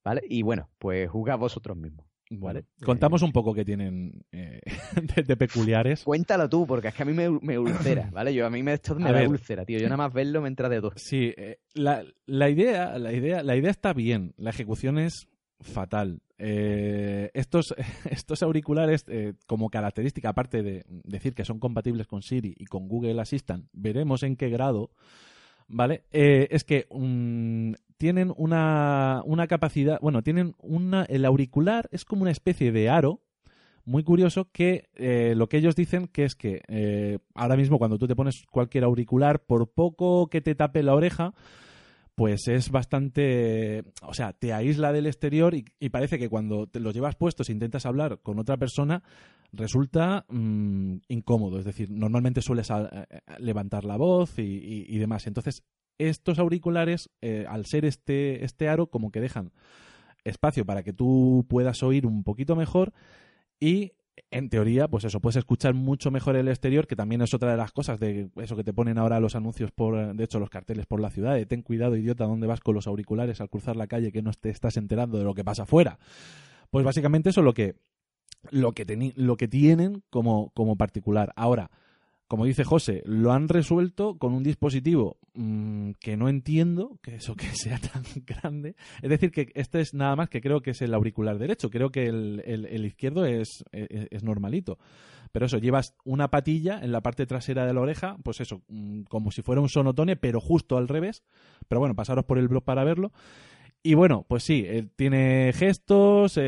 ¿Vale? Y bueno, pues jugad vosotros mismos. Vale. Vale. Contamos un poco que tienen eh, de, de peculiares. Cuéntalo tú, porque es que a mí me, me ulcera, ¿vale? Yo a mí me, esto me A da ver. úlcera, tío. Yo nada más verlo me entra de dos. Sí, eh, la, la idea, la idea, la idea está bien. La ejecución es fatal. Eh, estos, estos auriculares, eh, como característica, aparte de decir que son compatibles con Siri y con Google Assistant, veremos en qué grado, ¿vale? Eh, es que mm, tienen una, una capacidad, bueno, tienen una, el auricular es como una especie de aro, muy curioso que lo que ellos dicen que es que ahora mismo cuando tú te pones cualquier auricular, por poco que te tape la oreja, pues es bastante, o sea, te aísla del exterior y, parece que cuando te los llevas puestos e intentas hablar con otra persona, resulta mm, incómodo. Es decir, normalmente sueles a- a- levantar la voz y, y- y demás. Entonces, estos auriculares, eh, al ser este, este aro, como que dejan espacio para que tú puedas oír un poquito mejor y en teoría, pues eso, puedes escuchar mucho mejor el exterior, que también es otra de las cosas de eso que te ponen ahora los anuncios por, de hecho, los carteles por la ciudad, de ten cuidado, idiota, dónde vas con los auriculares al cruzar la calle que no te estás enterando de lo que pasa afuera. Pues básicamente eso es lo que, lo que, lo que tienen como, como particular. Ahora, como dice José, lo han resuelto con un dispositivo mm, que no entiendo que eso que sea tan grande. Es decir, que este es nada más que creo que es el auricular derecho. Creo que el, izquierdo es, es, es normalito. Pero eso, llevas una patilla en la parte trasera de la oreja, pues eso, mm, como si fuera un sonotone, pero justo al revés. Pero bueno, pasaros por el blog para verlo. Y bueno, pues sí, eh, tiene gestos,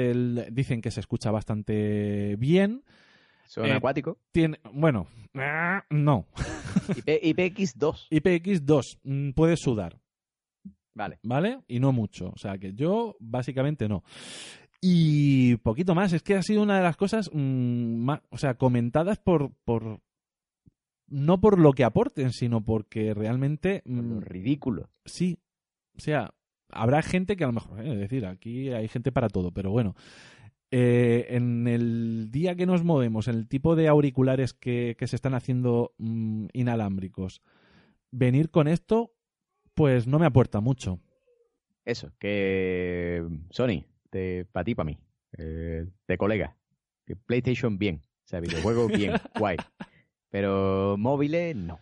dicen que se escucha bastante bien. Son Eh, acuáticos. Tiene, bueno, ah, no. IP, IPX2. IPX2, mm, puedes sudar, Vale. ¿vale? Y no mucho. O sea que yo, básicamente, no. Y poquito más, es que ha sido una de las cosas, mm, ma- o sea, comentadas por, por. No por lo que aporten, sino porque realmente. Por lo mm, ridículo. sí. O sea, habrá gente que a lo mejor, eh, es decir, aquí hay gente para todo, pero bueno. Eh, en el día que nos movemos, en el tipo de auriculares que, que se están haciendo mm, inalámbricos, venir con esto, pues no me aporta mucho. Eso, que Sony, para ti, para mí, eh, de colega, que PlayStation bien, o sea, videojuegos bien, guay, pero móviles no,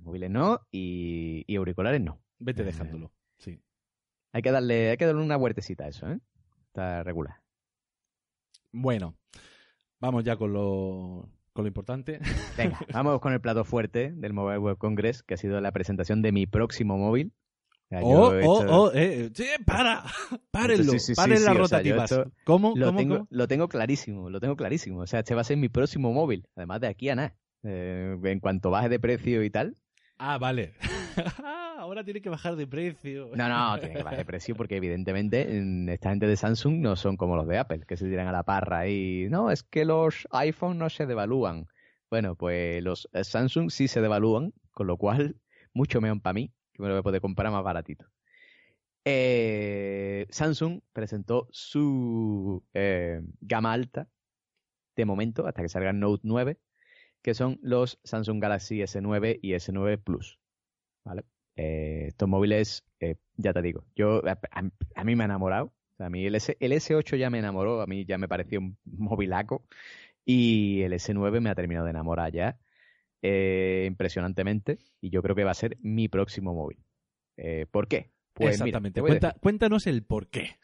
móviles no y, y auriculares no. Vete Eh, dejándolo. Sí. Hay que darle, hay que darle una huertecita a eso, ¿eh? Está regular. Bueno, vamos ya con lo, con lo importante. Venga, vamos con el plato fuerte del Mobile Web Congress, que ha sido la presentación de mi próximo móvil, sea, Oh, he oh, oh, eh, sí, para, párenlo, Sí, paren las o sea, yo rotativas. esto ¿Cómo? lo ¿Cómo? tengo, cómo? lo tengo clarísimo, lo tengo clarísimo. O sea, este va a ser mi próximo móvil, además de aquí a nada. Eh, en cuanto baje de precio y tal. Ah, vale. Ahora tiene que bajar de precio. No, no, tiene que bajar de precio porque evidentemente esta gente de Samsung no son como los de Apple, que se tiran a la parra y no, es que los iPhone no se devalúan. Bueno, pues los eh, Samsung sí se devalúan, con lo cual mucho menos para mí, que me lo voy a poder comprar más baratito. Eh, Samsung presentó su eh, gama alta de momento, hasta que salga el Note 9, que son los Samsung Galaxy S9 y S9 Plus. ¿Vale? Eh, estos móviles, eh, ya te digo, yo a, a- a mí me ha enamorado. A mí el, S, el S8 ya me enamoró, a mí ya me pareció un movilaco. Y el S9 me ha terminado de enamorar ya eh, impresionantemente. Y yo creo que va a ser mi próximo móvil. Eh, ¿Por qué? Pues Exactamente. Cuenta- cuéntanos el por qué.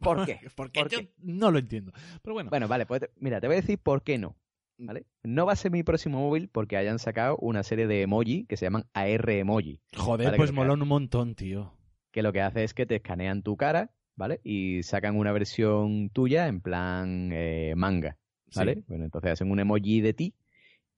¿Por qué? Porque ¿Por yo qué? no lo entiendo. Pero bueno, Bueno, vale, pues mira, te voy a decir por qué no. ¿Vale? No va a ser mi próximo móvil porque hayan sacado una serie de emoji que se llaman AR emoji. joder, vale, pues molón un montón, tío. que lo que hace es que te escanean tu cara, ¿vale? Y sacan una versión tuya en plan eh, manga, ¿vale? Sí. Bueno, entonces hacen un emoji de ti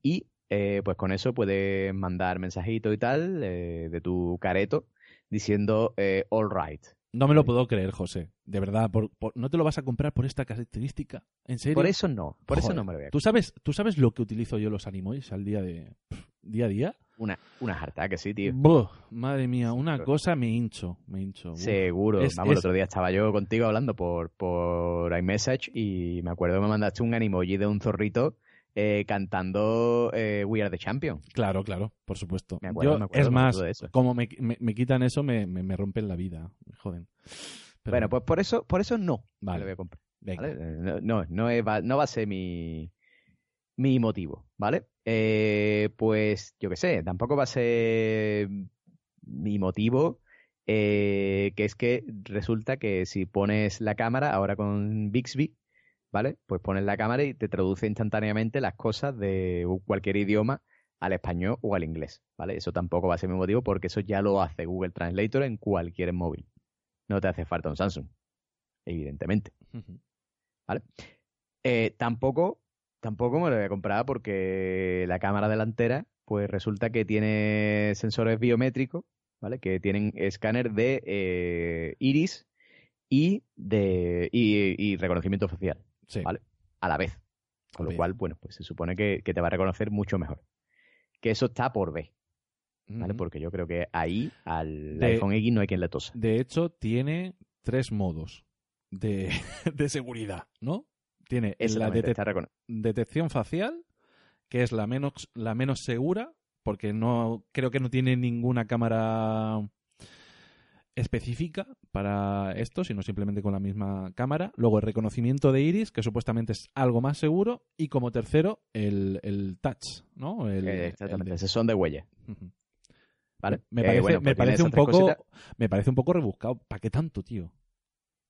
y eh, pues con eso puedes mandar mensajitos y tal eh, de tu careto diciendo eh, all right. No me lo puedo creer, José. De verdad, por- por- ¿no te lo vas a comprar por esta característica? ¿En serio? Por eso no, por eso no me lo voy a ¿Tú sabes, ¿Tú sabes lo que utilizo yo los animojis al día de día a día? Una, una jarta que sí, tío. Buh, madre mía, una cosa me hincho, me hincho. Seguro. Es- Vamos, el otro día estaba yo contigo hablando por, por iMessage y me acuerdo que me mandaste un animoji de un zorrito eh, cantando eh, We Are the Champion. Claro, claro, por supuesto. Me acuerdo, Yo, me acuerdo, es más, eso. como me, me- me quitan eso, me, me, me rompen la vida. Joden. Pero bueno, pues por eso, por eso no Vale. lo voy a comprar. No, no, no, es- no va a ser mi, mi motivo, ¿vale? Eh, pues yo qué sé, tampoco va a ser mi motivo, eh, que es que resulta que si pones la cámara ahora con Bixby, ¿vale? Pues pones la cámara y te traduce instantáneamente las cosas de cualquier idioma al español o al inglés, ¿vale? Eso tampoco va a ser mi motivo porque eso ya lo hace Google Translator en cualquier móvil. No te hace falta un Samsung, evidentemente. Ujú. Eh, tampoco, tampoco me lo voy a comprar porque la cámara delantera, pues resulta que tiene sensores biométricos, ¿vale? Que tienen escáner de eh, iris y de y, y reconocimiento facial Sí. Vale. a la vez. Con lo cual, bueno, pues se supone que, que te va a reconocer mucho mejor. Que eso está por ver, ¿vale? Porque yo creo que ahí al De- iPhone X no hay quien le tosa. De hecho, tiene tres modos de, de seguridad, ¿no? Tiene la dete- detección facial, que es la menos, la menos segura, porque no creo que no tiene ninguna cámara específica para esto, sino simplemente con la misma cámara. Luego el reconocimiento de iris, que supuestamente es algo más seguro. Y como tercero, el, el touch, ¿no? El- eh, el exactamente, de- esos son de huella. ¿Vale? Me Eh, parece, bueno, me pues parece un poco, cositas. me parece un poco rebuscado. ¿Para qué tanto, tío?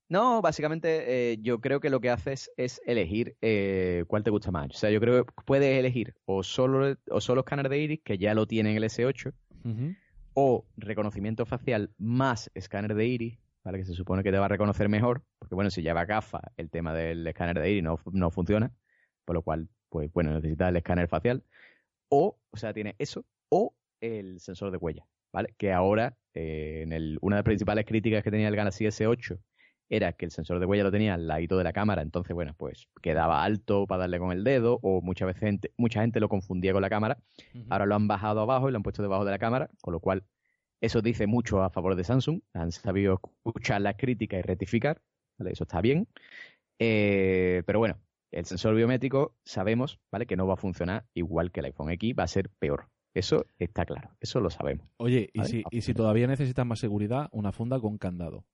No, básicamente eh, yo creo que lo que haces es elegir eh, cuál te gusta más. O sea, yo creo que puedes elegir o solo, o solo escáner de iris, que ya lo tiene en el S8, Ujú. O reconocimiento facial más escáner de iris, ¿vale? Que se supone que te va a reconocer mejor, porque bueno, si lleva gafas, el tema del escáner de iris no, no funciona, por lo cual, pues bueno, necesitas el escáner facial. O, o sea, tiene eso, o el sensor de huella, ¿vale? Que ahora, eh, en el, una de las principales críticas que tenía el Galaxy S8 era que el sensor de huella lo tenía al ladito de la cámara, entonces, bueno, pues quedaba alto para darle con el dedo, o muchas veces gente- mucha gente lo confundía con la cámara, Ahora lo han bajado abajo y lo han puesto debajo de la cámara, con lo cual eso dice mucho a favor de Samsung. Han sabido escuchar las críticas y rectificar, ¿vale? Eso está bien. Eh, pero bueno, el sensor biométrico sabemos, ¿vale? Que no va a funcionar igual que el iPhone X, va a ser peor. Eso está claro, eso lo sabemos. Oye, y si, y si todavía necesitas más seguridad, una funda con candado.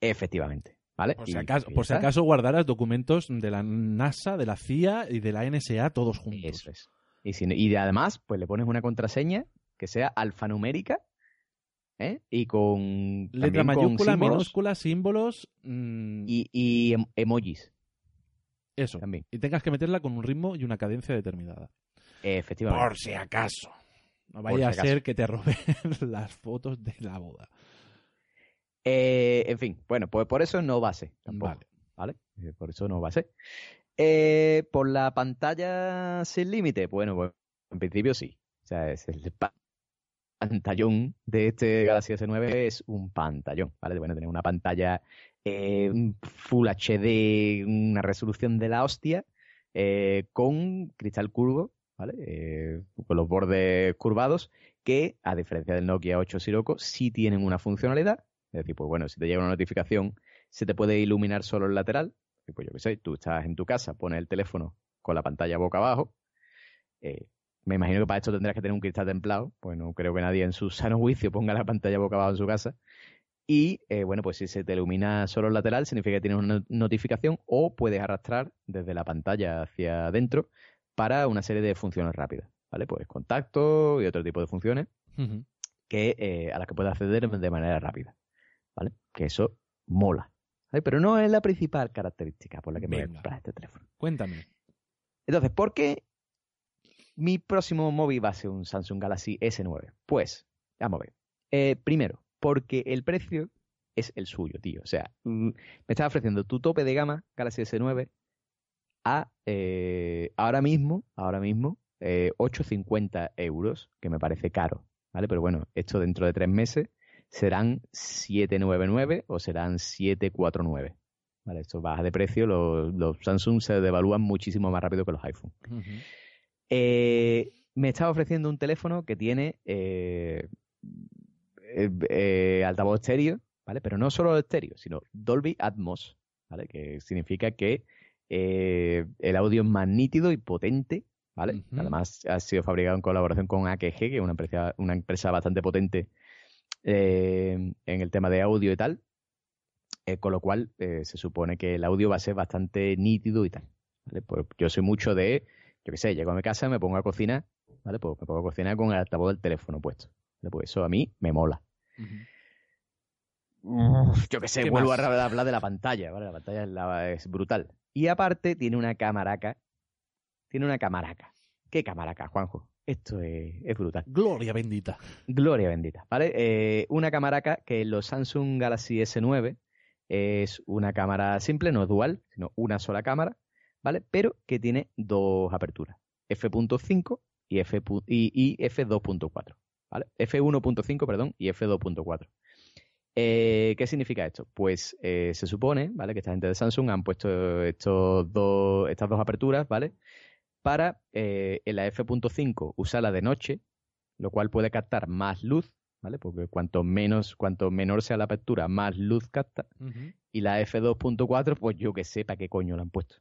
Efectivamente, ¿vale? Por si acaso, por si acaso guardaras documentos de la NASA, de la CIA y de la NSA todos juntos. Eso es. Y, si, y además, pues le pones una contraseña que sea alfanumérica, ¿eh? Y con... Letra con mayúscula, símbolos minúscula, símbolos. mm, Y, y em- emojis eso. también. Y tengas que meterla con un ritmo y una cadencia determinada. Efectivamente. Por si acaso. No vaya si a ser que te roben las fotos de la boda. Eh, en fin, bueno, pues por eso no va a ser tampoco, Vale. ¿vale? Eh, por eso no va a ser. Eh, por la pantalla sin límite, bueno, pues en principio sí. O sea, es el pa- pantallón de este Galaxy S9 es un pantallón, ¿vale? Bueno, tener una pantalla eh, Full HD, una resolución de la hostia, eh, con cristal curvo, ¿vale? Eh, con los bordes curvados, que a diferencia del Nokia 8 Sirocco, sí tienen una funcionalidad. Es decir, pues bueno, si te llega una notificación, se te puede iluminar solo el lateral. Y pues yo qué sé, tú estás en tu casa, pones el teléfono con la pantalla boca abajo. eh, me imagino que para esto tendrás que tener un cristal templado, pues no creo que nadie en su sano juicio ponga la pantalla boca abajo en su casa. Y eh, bueno, pues si se te ilumina solo el lateral, significa que tienes una notificación o puedes arrastrar desde la pantalla hacia adentro para una serie de funciones rápidas, ¿vale? Pues contacto y otro tipo de funciones que, eh, a las que puedes acceder de manera rápida, ¿vale? Que eso mola. ¿vale? Pero no es la principal característica por la que me voy a este teléfono. Cuéntame. Entonces, ¿por qué mi próximo móvil va a ser un Samsung Galaxy S9? Pues, vamos a ver. Eh, primero, porque el precio es el suyo, tío. O sea, mm, me estás ofreciendo tu tope de gama Galaxy S9 a eh, ahora mismo, ahora mismo, eh, 8,50 euros, que me parece caro, ¿vale? Pero bueno, esto dentro de tres meses serán 799 o serán 749. ¿Vale? Esto baja de precio, los, los Samsung se devalúan muchísimo más rápido que los iPhone. Eh, me estaba ofreciendo un teléfono que tiene eh, eh, altavoz estéreo, ¿vale? Pero no solo estéreo, sino Dolby Atmos, ¿vale? Que significa que el audio es más nítido y potente, ¿vale? Además ha sido fabricado en colaboración con AKG, que es una empresa, una empresa bastante potente eh, en el tema de audio y tal. eh, con lo cual eh, se supone que el audio va a ser bastante nítido y tal. ¿vale? Pues yo soy mucho de yo qué sé, llego a mi casa, me pongo a cocinar, ¿vale? Pues me pongo a cocinar con el altavoz del teléfono puesto. ¿vale? Pues eso a mí me mola. Yo qué sé, ¿Qué vuelvo más? a hablar de la pantalla, ¿vale? La pantalla es, la- es brutal. Y aparte tiene una camaraca. Tiene una camaraca. ¿Qué camaraca, Juanjo? Esto es, es brutal. Gloria bendita. Gloria bendita, ¿vale? Eh, una camaraca que en los Samsung Galaxy S9 es una cámara simple, no dual, sino una sola cámara, ¿vale? Pero que tiene dos aperturas, f.5 y, F y, y f2.4, ¿vale? f1.5, perdón, y f2.4. Eh, ¿Qué significa esto? Pues eh, se supone, ¿vale? Que esta gente de Samsung han puesto estos dos, estas dos aperturas, ¿vale? Para eh, en la f.5 usarla de noche, lo cual puede captar más luz, ¿vale? Porque cuanto menos, cuanto menor sea la apertura, más luz capta. Y la F2.4, pues yo que sé para qué coño la han puesto.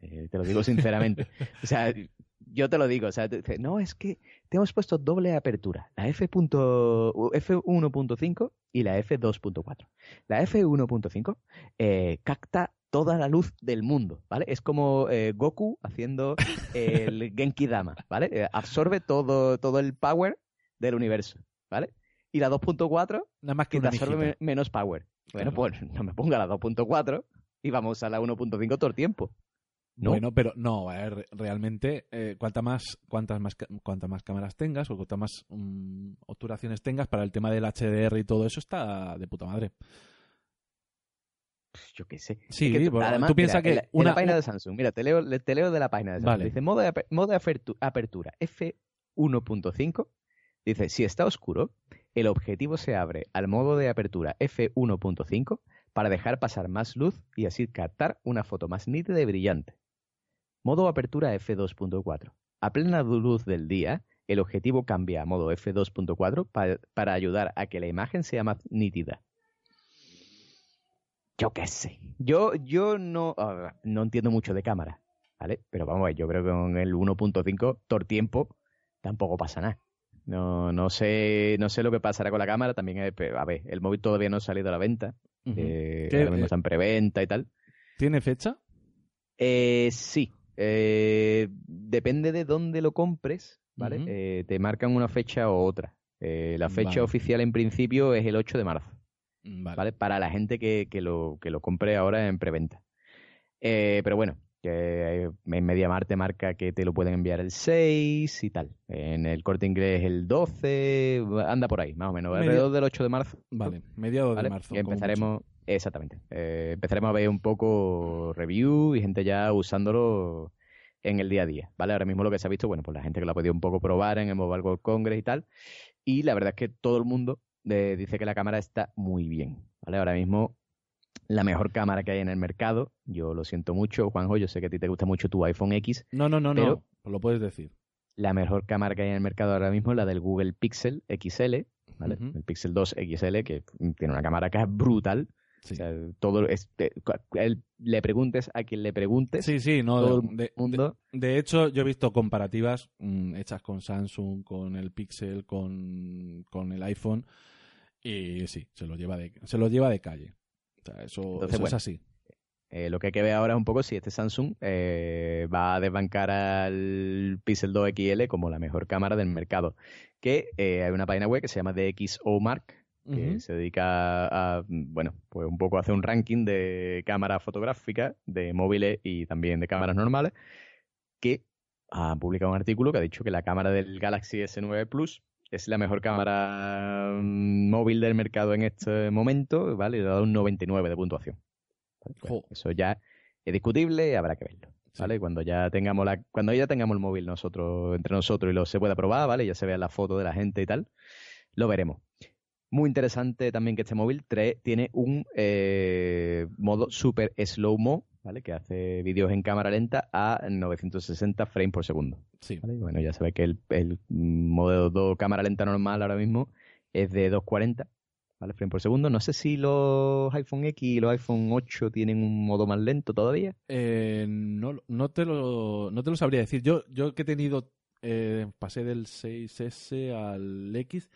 Eh, te lo digo sinceramente. o sea, yo te lo digo, o sea, te no, es que te hemos puesto doble apertura, la F. F1.5 y la F2.4. La F1.5 eh, capta toda la luz del mundo, ¿vale? Es como eh, Goku haciendo el Genki Dama, ¿vale? Eh, absorbe todo, todo el power del universo, ¿vale? Y la 2.4 Nada más que una absorbe me- menos power. Bueno, Claro. pues no me ponga la 2.4 y vamos a la 1.5 todo el tiempo. ¿no? Bueno, pero no, a ver, realmente, eh, cuanta más, cuantas más, cuantas más cámaras tengas o cuantas más mm, obturaciones tengas para el tema del HDR y todo eso está de puta madre. Pues Yo qué sé. Sí, Es que tú- bueno, además, tú piensas en que en una- la página de Samsung, mira, te leo, le- te leo de la página de Samsung. Vale. Dice modo de, modo de apertu- apertura F1.5. Dice, si está oscuro, el objetivo se abre al modo de apertura F1.5 para dejar pasar más luz y así captar una foto más nítida y brillante. Modo apertura F2.4. A plena luz del día, el objetivo cambia a modo F2.4 pa- para ayudar a que la imagen sea más nítida. Yo qué sé. Yo, yo no, no entiendo mucho de cámara, ¿vale? Pero vamos a ver, yo creo que con el 1.5 todo el tiempo tampoco pasa nada. No, no sé, no sé lo que pasará con la cámara. También, eh, a ver, el móvil todavía no ha salido a la venta. Eh, ¿Qué, ahora mismo eh, está en preventa y tal. ¿Tiene fecha? Eh, sí. Eh, depende de dónde lo compres, ¿vale? Eh, te marcan una fecha o otra. Eh, la fecha Vale. oficial en principio es el 8 de marzo, Vale. ¿vale? Para la gente que, que lo, que lo compre ahora en preventa. Eh, pero bueno, que en MediaMarkt te marca que te lo pueden enviar el 6 y tal. En el Corte Inglés el 12, anda por ahí, más o menos, alrededor del 8 de marzo. Vale, mediados ¿vale? de marzo. Como empezaremos, exactamente, eh, empezaremos a ver un poco review y gente ya usándolo en el día a día, ¿vale? Ahora mismo lo que se ha visto, bueno, pues la gente que lo ha podido un poco probar en el Mobile World Congress y tal, y la verdad es que todo el mundo dice que la cámara está muy bien, ¿vale? Ahora mismo la mejor cámara que hay en el mercado, yo lo siento mucho, Juanjo, yo sé que a ti te gusta mucho tu iPhone X. No, no, no, pero- no. Lo puedes decir. la mejor cámara que hay en el mercado ahora mismo es la del Google Pixel XL, ¿vale? El Pixel 2 XL, que tiene una cámara que es brutal, Sí. o sea, todo es, te- cua- el- le preguntes a quien le preguntes, Sí, sí, no. todo de- el de- mundo. De hecho, yo he visto comparativas mm, hechas con Samsung, con el Pixel, con, con el iPhone y sí, se lo lleva de, se lo lleva de calle. O sea, eso, Entonces, eso es así. eh, lo que hay que ver ahora es un poco si este Samsung eh, va a desbancar al Pixel 2 XL como la mejor cámara del mercado. Que eh, hay una página web que se llama DxOMark, que se dedica a, bueno, pues un poco a hacer un ranking de cámaras fotográficas, de móviles y también de cámaras normales, que ha publicado un artículo que ha dicho que la cámara del Galaxy S9 Plus es la mejor cámara mm, móvil del mercado en este momento, ¿vale? Y le ha dado un 99 de puntuación. Bueno, eso ya es discutible habrá que verlo. Sí. ¿Vale? Cuando ya tengamos la, cuando ya tengamos el móvil nosotros, entre nosotros y lo se pueda probar, ¿vale? Ya se vea la foto de la gente y tal, lo veremos. Muy interesante también que este móvil trae- tiene un eh, modo super slow-mo, ¿vale? Que hace vídeos en cámara lenta a 960 frames por segundo. Sí. Bueno, ya sabéis que el, el modo 2 cámara lenta normal ahora mismo es de 240 ¿vale? frames por segundo. No sé si los iPhone X y los iPhone 8 tienen un modo más lento todavía. Eh, no, no, te lo, no te lo sabría decir. Yo, yo que he tenido, eh, pasé del 6S al X,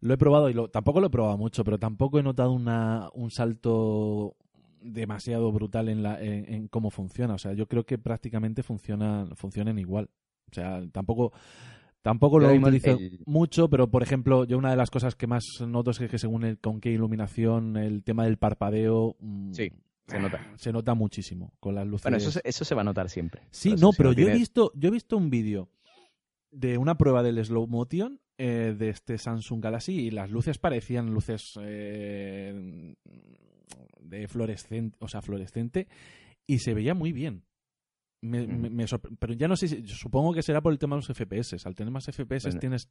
lo he probado y lo, tampoco lo he probado mucho, pero tampoco he notado una, un salto demasiado brutal en, la, en, en cómo funciona. O sea, yo creo que prácticamente funcionan, funcionan igual. O sea, tampoco, tampoco Yo lo utilizo el- mucho, pero por ejemplo, yo una de las cosas que más noto es que según el, con qué iluminación, el tema del parpadeo, mm, Sí, se nota. se nota muchísimo con las luces. Bueno, eso, se- eso se va a notar siempre. Sí, no, si pero yo he visto, yo he visto un vídeo de una prueba del slow motion eh, de este Samsung Galaxy y las luces parecían luces eh, de fluorescente, o sea, fluorescente y se veía muy bien. Me- Mm. me- pero ya no sé, si- supongo que será por el tema de los FPS. Al tener más FPS Bueno. tienes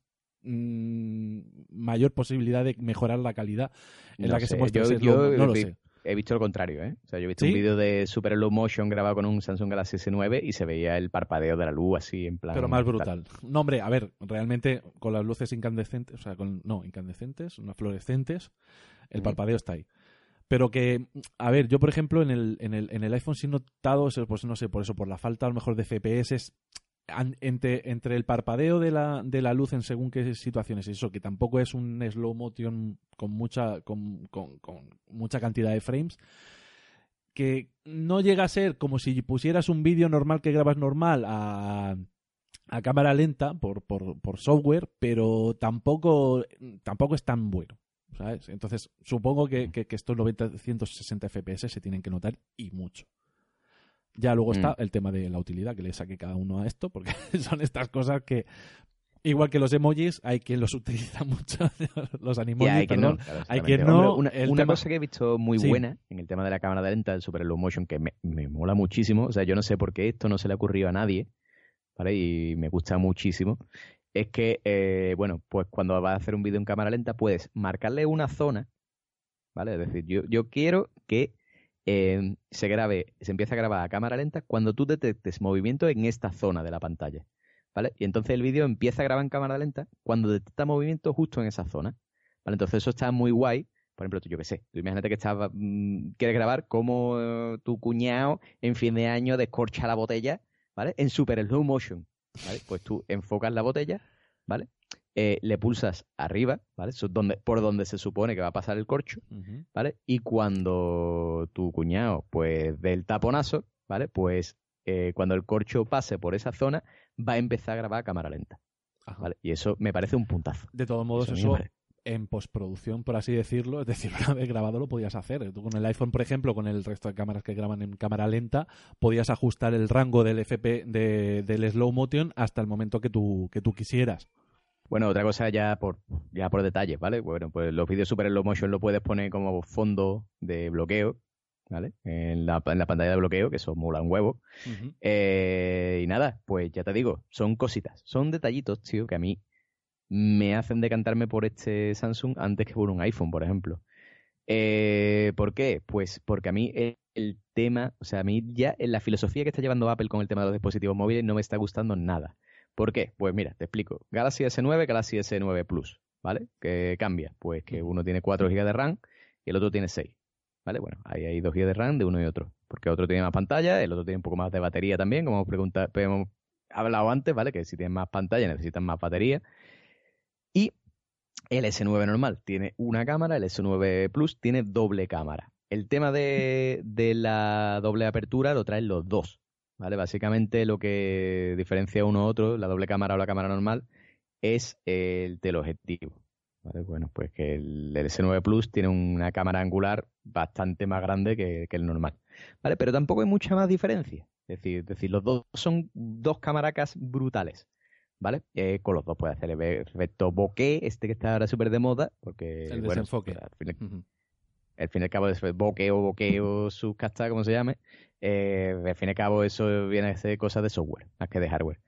mm, mayor posibilidad de mejorar la calidad en No la que se muestra yo- ese yo No lo vi- sé. He visto lo contrario, ¿eh? O sea, yo he visto ¿Sí? un vídeo de super slow motion grabado con un Samsung Galaxy S9 y se veía el parpadeo de la luz así en plan... Pero más tal. brutal. No, hombre, a ver, realmente con las luces incandescentes, o sea, con, no, incandescentes, no fluorescentes, el parpadeo está ahí. Pero que, a ver, yo por ejemplo en el, en el, en el iPhone sí he notado, pues no sé, por eso, por la falta a lo mejor de FPS, entre, entre el parpadeo de la, de la luz en según qué situaciones, eso, que tampoco es un slow motion con mucha, con, con- con mucha cantidad de frames, que no llega a ser como si pusieras un vídeo normal que grabas normal a, a cámara lenta por, por, por software, pero tampoco, tampoco es tan bueno. ¿sabes? Entonces, supongo que, que- que estos 90, 160 FPS se tienen que notar y mucho. Ya luego está Mm. el tema de la utilidad que le saque cada uno a esto, porque son estas cosas que, igual que los emojis, hay quien los utiliza mucho, los animojis, hay que no, claro, hay exactamente. quien no, Hombre, Una, el una tema- cosa que he visto muy Sí. buena en el tema de la cámara de lenta, el super slow motion, que me, me mola muchísimo. O sea, yo no sé por qué esto no se le ha ocurrido a nadie, ¿vale? Y me gusta muchísimo. Es que, eh, bueno, pues cuando vas a hacer un vídeo en cámara lenta, puedes marcarle una zona, ¿vale? Es decir, yo, yo quiero que eh, se grabe, se empiece a grabar a cámara lenta cuando tú detectes movimiento en esta zona de la pantalla, ¿vale? Y entonces el vídeo empieza a grabar en cámara lenta cuando detecta movimiento justo en esa zona, ¿vale? Entonces eso está muy guay. Por ejemplo, tú, yo qué sé, tú imagínate que estás, mm, quieres grabar cómo eh, tu cuñado en fin de año descorcha la botella, ¿vale? En super slow motion, ¿vale? Pues tú enfocas la botella, ¿vale? Eh, le pulsas arriba, ¿vale? Eso es donde, por donde se supone que va a pasar el corcho. ¿vale? Y cuando tu cuñado, pues, dé el taponazo, ¿vale? Pues eh, cuando el corcho pase por esa zona, va a empezar a grabar a cámara lenta, Ajá. ¿vale? Y eso me parece un puntazo. De todos modos, Eso eso, en postproducción, por así decirlo, es decir, una vez grabado lo podías hacer. Tú con el iPhone, por ejemplo, con el resto de cámaras que graban en cámara lenta, podías ajustar el rango del FP de- del slow motion hasta el momento que tú, que tú quisieras. Bueno, otra cosa ya por ya por detalles, ¿vale? Bueno, pues los vídeos super slow motion lo puedes poner como fondo de bloqueo, ¿vale? En la, en la pantalla de bloqueo, que eso mola un huevo. Eh, y nada, pues ya te digo, son cositas, son detallitos, tío, que a mí me hacen decantarme por este Samsung antes que por un iPhone, por ejemplo. Eh, ¿Por qué? Pues porque a mí el, el tema, o sea, a mí ya en la filosofía que está llevando Apple con el tema de los dispositivos móviles no me está gustando nada. ¿Por qué? Pues mira, te explico. Galaxy S9, Galaxy S9 Plus, ¿vale? ¿Qué cambia? Pues que uno tiene 4 GB de RAM y el otro tiene 6. ¿Vale? Bueno, ahí hay 2 GB de RAM de uno y otro. Porque otro tiene más pantalla, el otro tiene un poco más de batería también, como hemos, preguntado, hemos hablado antes, ¿vale? Que si tienen más pantalla necesitan más batería. Y el S9 normal tiene una cámara, el S9 Plus tiene doble cámara. El tema de, de la doble apertura lo traen los dos. ¿Vale? Básicamente lo que diferencia uno a otro, la doble cámara o la cámara normal, es el teleobjetivo. ¿Vale? Bueno, pues que el, el S9 Plus tiene una cámara angular bastante más grande que, que el normal. ¿Vale? Pero tampoco hay mucha más diferencia. Es decir, es decir los dos son dos camaracas brutales. ¿Vale? Eh, con los dos puedes hacer el efecto bokeh, este que está ahora súper de moda, porque El bueno, desenfoque. al fin y- Ujú. Al fin y al cabo es bokeh o bokeh o subcasta, como se llame, eh, al fin y al cabo eso viene a ser cosas de software, más que de hardware.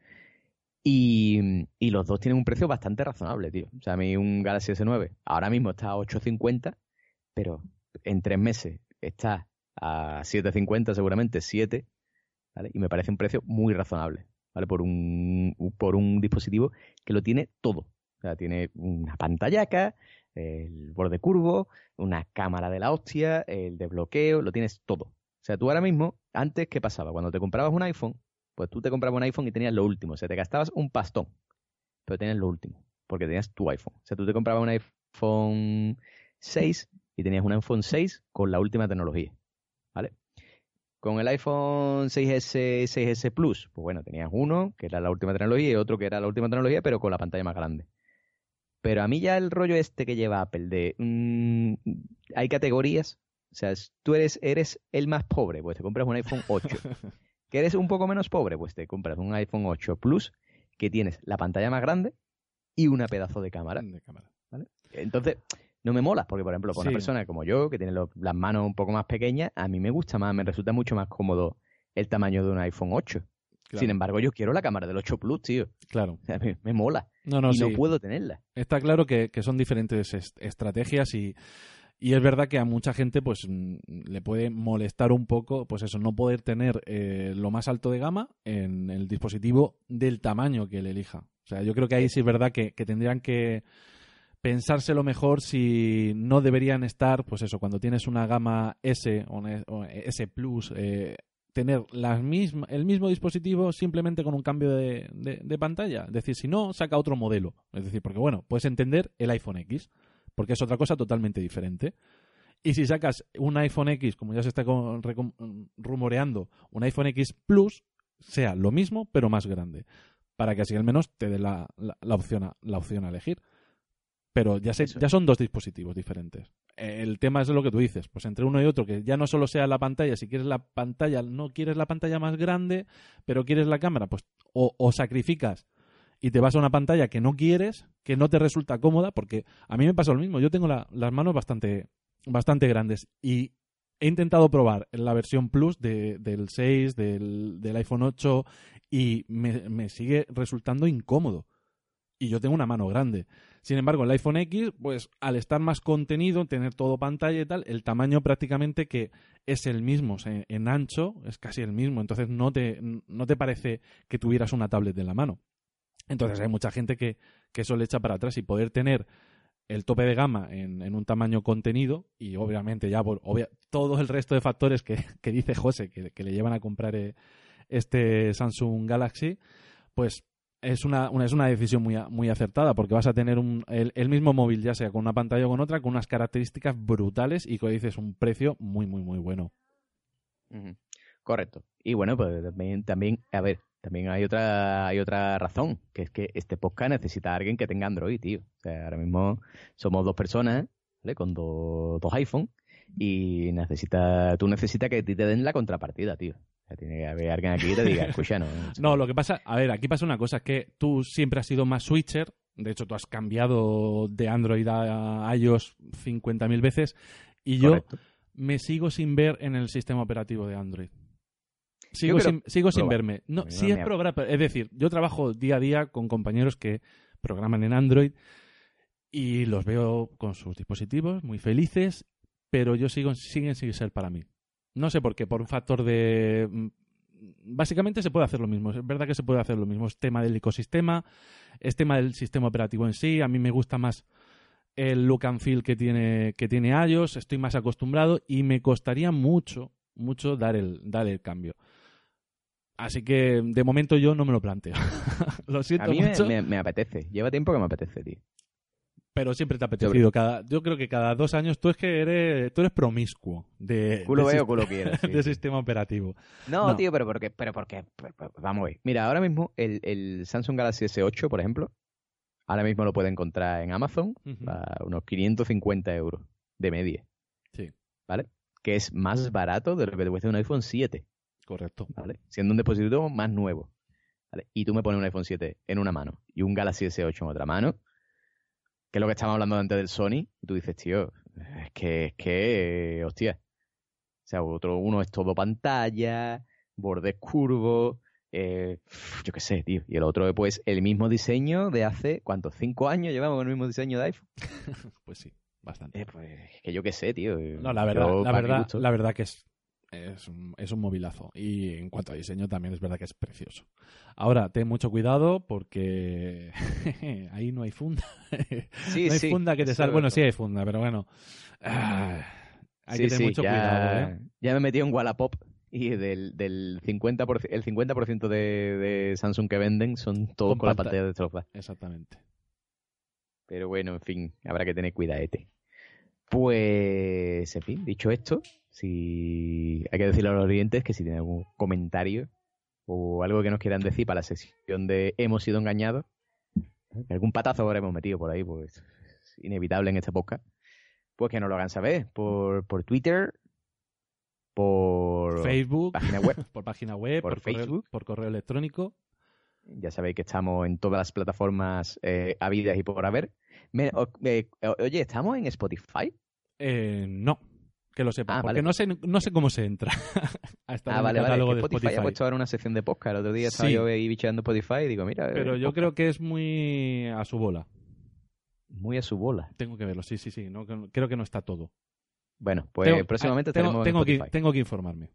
Y, y los dos tienen un precio bastante razonable, tío. O sea, a mí un Galaxy S9 ahora mismo está a 8.50, pero en tres meses está a 7.50 seguramente, 7, ¿vale? Y me parece un precio muy razonable, ¿vale? Por un, por un dispositivo que lo tiene todo. O sea, tiene una pantallaca, el borde curvo, una cámara de la hostia, el desbloqueo, lo tienes todo. O sea, tú ahora mismo, antes, ¿qué pasaba? Cuando te comprabas un iPhone, pues tú te comprabas un iPhone y tenías lo último. O sea, te gastabas un pastón, pero tenías lo último, porque tenías tu iPhone. O sea, tú te comprabas un iPhone 6 y tenías un iPhone 6 con la última tecnología, ¿vale? Con el iPhone 6S, 6S Plus, pues bueno, tenías uno que era la última tecnología y otro que era la última tecnología, pero con la pantalla más grande. Pero a mí ya el rollo este que lleva Apple de mm, hay categorías, o sea, tú eres eres el más pobre, pues te compras un iPhone 8. que eres un poco menos pobre, pues te compras un iPhone 8 Plus que tienes la pantalla más grande y una pedazo de cámara. De cámara. Entonces, no me mola, porque por ejemplo, con una persona como yo, que tiene los- las manos un poco más pequeñas, a mí me gusta más, me resulta mucho más cómodo el tamaño de un iPhone 8. Claro. Sin embargo, yo quiero la cámara del 8 Plus, tío. Claro. Me, me mola. No, no, y sí. no puedo tenerla. Está claro que, que son diferentes est- estrategias y, y es verdad que a mucha gente pues mm, le puede molestar un poco pues eso, no poder tener eh, lo más alto de gama en el dispositivo del tamaño que él elija. O sea, yo creo que ahí sí es verdad que, que tendrían que pensárselo mejor si no deberían estar, pues eso, cuando tienes una gama S o, una- o S Plus, eh, tener las misma, el mismo dispositivo simplemente con un cambio de, de- de pantalla. Es decir, si no, saca otro modelo. Es decir, porque bueno, puedes entender el iPhone X, porque es otra cosa totalmente diferente. Y si sacas un iPhone X, como ya se está con- rumoreando, un iPhone X Plus, sea lo mismo, pero más grande. Para que así al menos te dé la, la- la opción, a, la opción a elegir. Pero ya son dos dispositivos diferentes. El tema es lo que tú dices, pues entre uno y otro, que ya no solo sea la pantalla, si quieres la pantalla, no quieres la pantalla más grande, pero quieres la cámara, pues o, sacrificas y te vas a una pantalla que no quieres, que no te resulta cómoda, porque a mí me pasa lo mismo, yo tengo la- las manos bastante, bastante grandes y he intentado probar la versión Plus de- del 6, del, del iPhone 8 y me, me sigue resultando incómodo. Y yo tengo una mano grande. Sin embargo, el iPhone X, pues al estar más contenido, tener todo pantalla y tal, el tamaño prácticamente que es el mismo, en ancho es casi el mismo, entonces no te, no te parece que tuvieras una tablet en la mano. Entonces hay mucha gente que, que eso le echa para atrás y poder tener el tope de gama en, en un tamaño contenido y obviamente ya por todo el resto de factores que, que dice José que, que le llevan a comprar eh, este Samsung Galaxy, pues es una, una- es una decisión muy, muy acertada porque vas a tener el, el mismo móvil ya sea con una pantalla o con otra con unas características brutales y como dices un precio muy muy muy bueno. Correcto. Y bueno, pues también, también, a ver, también hay otra, hay otra razón, que es que este podcast necesita a alguien que tenga Android, tío. O sea, ahora mismo somos dos personas, ¿vale? Con do- dos iPhone y necesita, tú necesitas que te den la contrapartida, tío. O sea, tiene que haber alguien aquí que te diga, escucha, no. No, lo que pasa, a ver, aquí pasa una cosa, es que tú siempre has sido más switcher, de hecho tú has cambiado de Android a iOS 50.000 veces, y yo me sigo sin ver en el sistema operativo de Android. Sigo, sin, sigo sin verme. No, sí no es programa, es decir, yo trabajo día a día con compañeros que programan en Android y los veo con sus dispositivos muy felices, pero yo sigo siguen sin ser para mí. No sé por qué, por un factor de mm, básicamente se puede hacer lo mismo. Es verdad que se puede hacer lo mismo. Es tema del ecosistema, es tema del sistema operativo en sí. A mí me gusta más el look and feel que tiene, que tiene iOS. Estoy más acostumbrado y me costaría mucho, mucho dar el, dar el cambio. Así que de momento yo no me lo planteo. lo siento A mí me- me apetece. Lleva tiempo que me apetece, tío. Pero siempre te ha apetecido. Cada, yo creo que cada dos años tú es que eres, tú eres promiscuo de, Culo de veo, sis- culo quiero. sí, de sistema operativo. No, No. tío, pero porque, pero porque, pero- pero- vamos a ver. Mira, ahora mismo el, el Samsung Galaxy S8, por ejemplo, ahora mismo lo puede encontrar en Amazon a unos 550 euros de media, Sí, ¿vale? Que es más barato de lo que te cuesta un iPhone 7, correcto. ¿vale? Siendo un dispositivo más nuevo, ¿vale? Y tú me pones un iPhone 7 en una mano y un Galaxy S8 en otra mano, que es lo que estábamos hablando antes del Sony, y tú dices, tío, es que, es que, hostia. O sea, otro, uno es todo pantalla, bordes curvos, eh, yo qué sé, tío. Y el otro, pues, el mismo diseño de hace, ¿cuántos? ¿Cinco años llevamos con el mismo diseño de iPhone? Pues sí, bastante. Eh, pues, que yo qué sé, tío. No, la verdad, Yo, la verdad, la verdad que es, es, un, es un movilazo. Y en cuanto a diseño también es verdad que es precioso. Ahora, ten mucho cuidado porque ahí no hay funda. Sí, no hay sí, funda que te salga. Bueno, sí hay funda, pero bueno. ah, hay Sí, que tener mucho ya, cuidado, ¿eh? Ya me metí en Wallapop y del, del 50%, el 50% de, de Samsung que venden son todos Con con, la pantalla. de estrofa. Exactamente. Pero bueno, en fin, habrá que tener cuidadete. Pues, en fin, dicho esto, si hay que decirle a los oyentes que si tienen algún comentario o algo que nos quieran decir para la sección de hemos sido engañados, algún patazo habremos metido por ahí, pues es inevitable en esta podcast, pues que nos lo hagan saber por, por Twitter, por Facebook, página web. por página web, Por por, correo, Facebook. por correo electrónico. Ya sabéis que estamos en todas las plataformas eh, habidas y por haber. Me- o- oye, ¿estamos en Spotify? Eh, no, que lo sepa, Ah, porque vale. no, sé, no sé cómo se entra a estar Ah, en vale, el vale. catálogo que de Spotify, Spotify. ha puesto ahora una sección de podcast. El otro día estaba Sí. yo ahí bicheando Spotify y digo, mira. Pero eh, yo podcast. creo que es muy a su bola. Muy a su bola. Tengo que verlo, sí, sí, sí. No, creo que no está todo. Bueno, pues Tengo- próximamente ah, tengo, tengo en que, Spotify. tengo que informarme.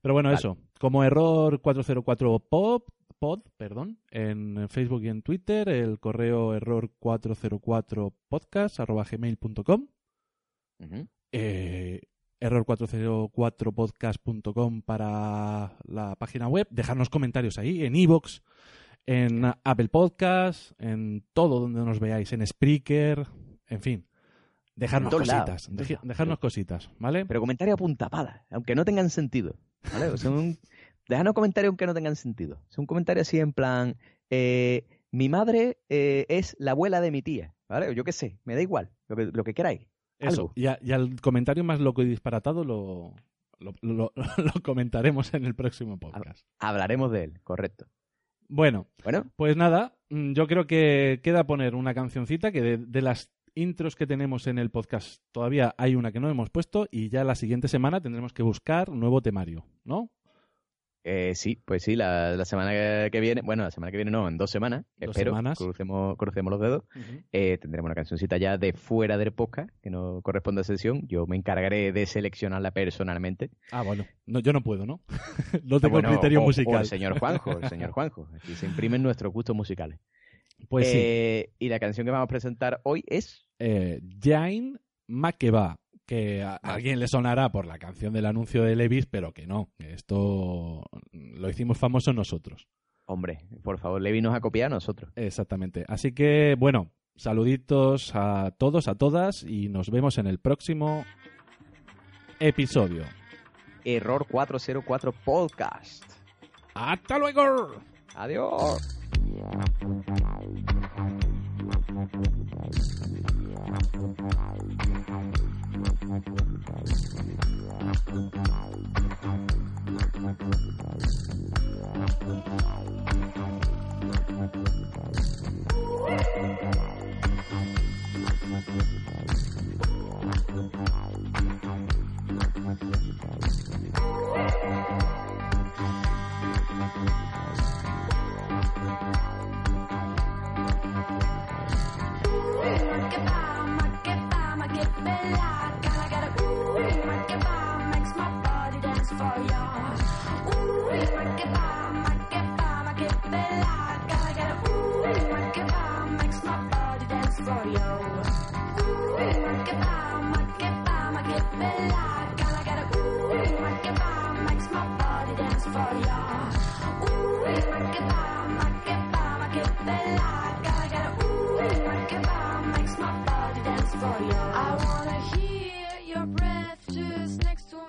Pero bueno, Vale. eso. Como error 404 pod, pod, perdón, en Facebook y en Twitter, el correo error 404 podcast arroba gmail.com, Ujú. Eh, error 404 podcast.com para la página web, dejarnos comentarios ahí en iVoox, en Apple Podcast, en todo donde nos veáis, en Spreaker, en fin. Dejarnos En cositas, dejarnos cositas, ¿vale? Pero comentario a punta pala, aunque no tengan sentido. ¿vale? O sea, un- comentarios aunque no tengan sentido. Es un comentario así en plan, eh, mi madre eh, es la abuela de mi tía, ¿vale? O yo qué sé, me da igual, lo que, lo que queráis. Eso. algo. Y, a- y al comentario más loco y disparatado lo, lo, lo- lo comentaremos en el próximo podcast. Hablaremos de él, correcto. Bueno, Bueno, pues nada, mm, yo creo que queda poner una cancioncita que de, de las intros que tenemos en el podcast todavía hay una que no hemos puesto y ya la siguiente semana tendremos que buscar nuevo temario, ¿no? Eh, sí, pues sí, la, la semana que, viene, bueno, la semana que viene no, en dos semanas, Dos espero, semanas. Crucemos, crucemos los dedos, eh, tendremos una cancioncita ya de fuera del podcast, que no corresponde a sesión, yo me encargaré de seleccionarla personalmente. Ah, bueno, no, yo no puedo, ¿no? no tengo Ah, bueno, criterio o- o musical. el señor Juanjo, el señor Juanjo, aquí se imprimen nuestros gustos musicales. Pues sí, Eh, y la canción que vamos a presentar hoy es... eh, Jane Makeba, que a, alguien le sonará por la canción del anuncio de Levis, pero que no, que esto lo hicimos famoso nosotros. Hombre, por favor, Levi nos ha copiado a nosotros. Exactamente. Así que, bueno, saluditos a todos, a todas y nos vemos en el próximo episodio. Error 404 Podcast. ¡Hasta luego! Adiós. Bella. Uy, qué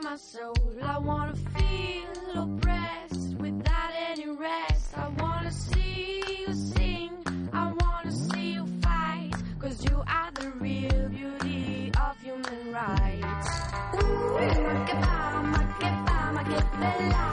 my soul. I wanna feel oppressed without any rest. I wanna see you sing. I wanna see you fight. Cause you are the real beauty of human rights. Ooh, makeba, makeba, makebela. Gotta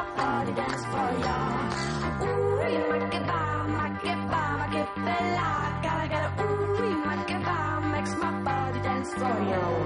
up dance for you. Ooh, you make it bomb, make it bomb, make it feel like. Gotta get a ooh, you make it bomb, makes my body dance for you.